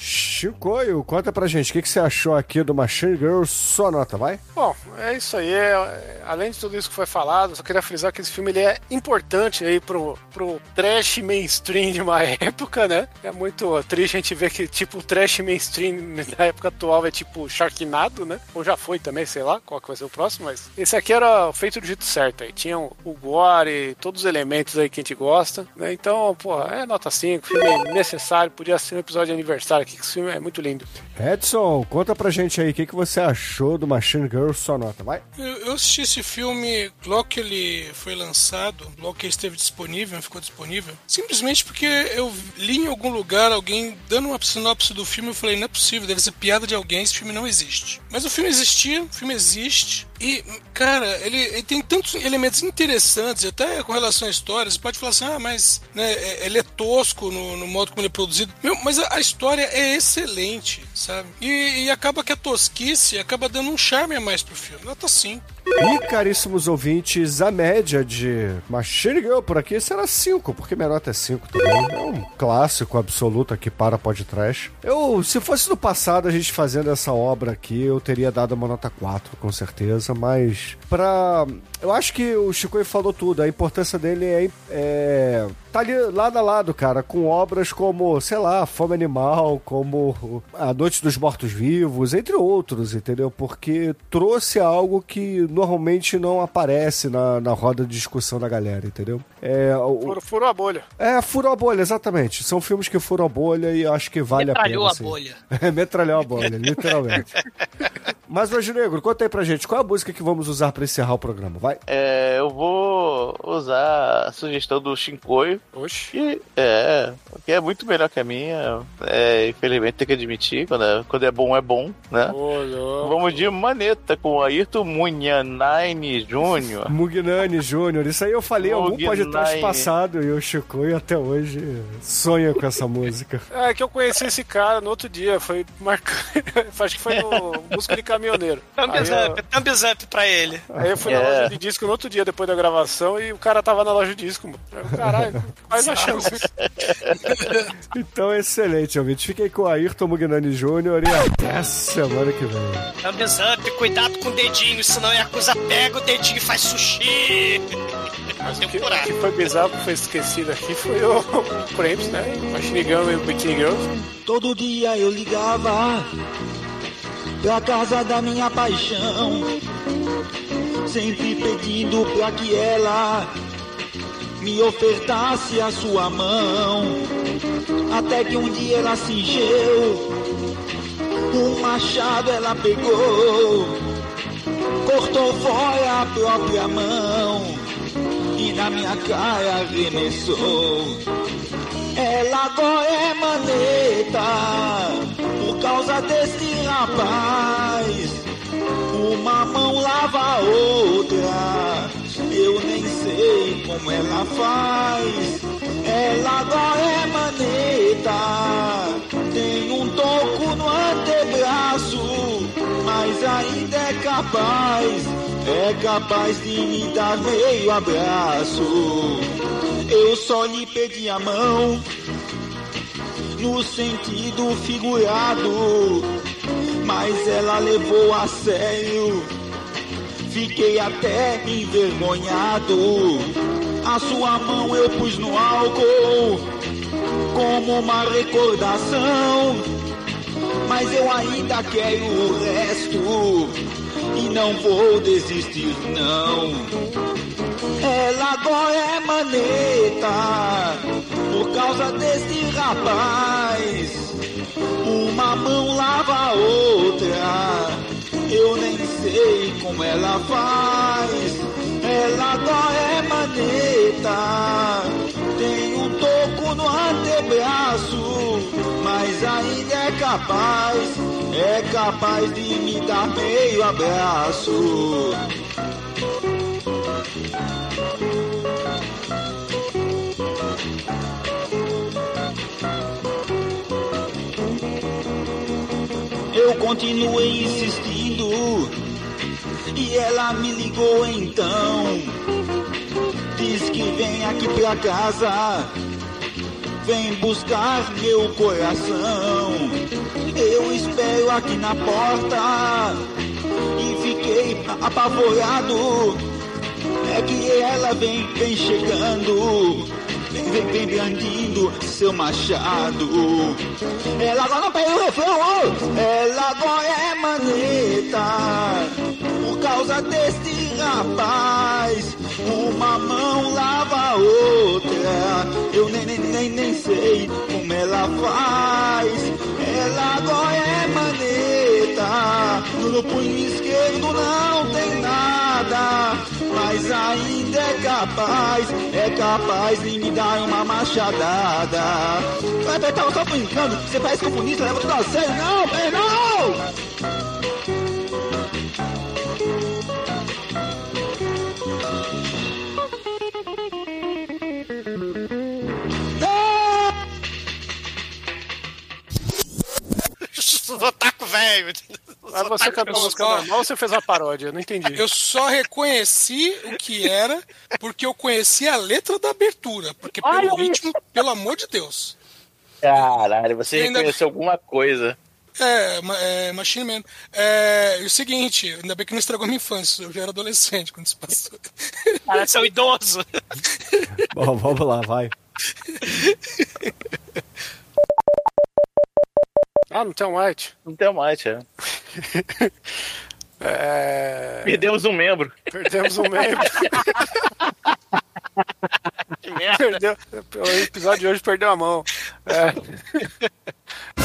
Chicoio, conta pra gente, o que, que você achou aqui do Machine Girl? Sua nota, vai? Bom, é isso aí. É, é, além de tudo isso que foi falado, só queria frisar que esse filme ele é importante aí pro, pro trash mainstream de uma época, né? É muito triste a gente ver que, tipo, o trash mainstream da época atual é tipo Sharknado, né? Ou já foi também, sei lá qual que vai ser o próximo, mas esse aqui era feito do jeito certo aí. Tinha o gore, todos os elementos aí que a gente gosta, né? Então, pô, é nota 5, filme necessário, podia ser um episódio de aniversário aqui, que esse filme é muito lindo. Edson, conta pra gente aí, o que, que você achou do Machine Girl? Sua nota, vai? Eu, eu assisti esse filme logo que ele foi lançado, logo que ele esteve disponível, ficou disponível, simplesmente porque eu li em algum lugar alguém dando uma sinopse do filme, eu falei, não é possível, deve ser piada de alguém, esse filme não existe. Mas o filme existia, o filme existe, e, cara, ele, ele, tem tantos elementos interessantes, até com relação à história. Você pode falar assim, ah, mas né, é, ele é tosco no, no, modo como ele é produzido. Meu, mas a, a história é excelente, sabe? E, e, acaba que a tosquice acaba dando um charme a mais pro filme. Nota 5. E, caríssimos ouvintes, a média de Machine Girl por aqui será 5, porque minha nota é 5 também. É um clássico absoluto aqui para podcast. Eu, se fosse no passado a gente fazendo essa obra aqui, eu teria dado uma nota 4, com certeza, mas pra... Eu acho que o Chico falou tudo, a importância dele é, é tá ali lado a lado, cara, com obras como, sei lá, Fome Animal, como A Noite dos Mortos-Vivos, entre outros, entendeu? Porque trouxe algo que normalmente não aparece na, na roda de discussão da galera, entendeu? É, o... furou, furou a bolha. É, furou a bolha, exatamente. São filmes que furam a bolha e acho que vale Metralhou a pena. Metralhou a assim. bolha. Metralhou a bolha, literalmente. Mas, Anjo Negro, conta aí pra gente, qual é a música que vamos usar pra encerrar o programa? Vai. É, eu vou usar a sugestão do Shinkoio. Oxi. Que é, que é muito melhor que a minha. É, infelizmente tem que admitir, quando é, quando é bom, é bom, né? Vamos de Maneta com o Ayrton Munhanine Jr. Mugnani Jr. Isso aí eu falei algum podcast passado e o Chicoio até hoje sonha com essa música. É que eu conheci esse cara no outro dia, foi marcando. Acho que foi no Busca de Caminhoneiro. Thumbs up, thumbs up pra ele. Aí eu fui na loja de disco no outro dia, depois da gravação, e o cara tava na loja de disco, mano. Caralho, quais a chance? então, excelente, ouvinte. Fiquei com o Ayrton Mugnani Jr. e até semana que vem. Thumbs up, cuidado com o dedinho, senão a Yakuza pega o dedinho e faz sushi. Mas o que, o que foi bizarro que foi esquecido aqui foi o, o Cramps, né? Machine Gun e o Bikini Girls. Todo dia eu ligava pra casa da minha paixão, sempre pedindo pra que ela me ofertasse a sua mão. Até que um dia ela encheu, um machado ela pegou, cortou fora a própria mão e na minha cara arremessou. Ela agora é maneta por causa desse rapaz. Uma mão lava a outra, sei como ela faz. Ela agora é maneta, tem um toco no antebraço, mas ainda é capaz, é capaz de me dar meio abraço. Eu só lhe pedi a mão no sentido figurado, mas ela levou a sério. Fiquei até envergonhado. A sua mão eu pus no álcool como uma recordação. Mas eu ainda quero o resto e não vou desistir, não. Ela agora é maneta por causa desse rapaz. Uma mão lava a outra, eu nem sei como ela faz. Ela agora é maneta, tem um toco no antebraço, mas ainda é capaz, é capaz de me dar meio abraço. Eu continuei insistindo e ela me ligou então. Diz que vem aqui pra casa, vem buscar meu coração. Eu espero aqui na porta e fiquei apavorado. É que ela vem, vem chegando. Vem, brandindo seu machado. Ela agora pega o refrão. Ela agora é maneta. Por causa deste rapaz, uma mão lava a outra. Eu nem, nem, nem, nem sei como ela faz. Ela agora é maneta. No punho esquerdo não tem nada. Mas ainda é capaz, é capaz de me dar uma machadada. Vai apertar o só brincando, você parece comunista, leva tudo a sério. Não, não! Otaku velho. Mas você cantou a música normal ou você fez uma paródia? Eu não entendi. Eu só reconheci o que era porque eu conheci a letra da abertura. Porque pelo ritmo, pelo amor de Deus. Caralho, você Ainda- reconheceu alguma coisa. É, é Machine Man. É, e o seguinte, ainda bem que não estragou minha infância. Eu já era adolescente quando isso passou. Cara, seu idoso. Bom, vamos lá, vai. Ah, não tem um White? Não tem mais, é. É... Perdemos um membro. Perdemos um membro. que merda. Perdeu... O episódio de hoje perdeu a mão. É.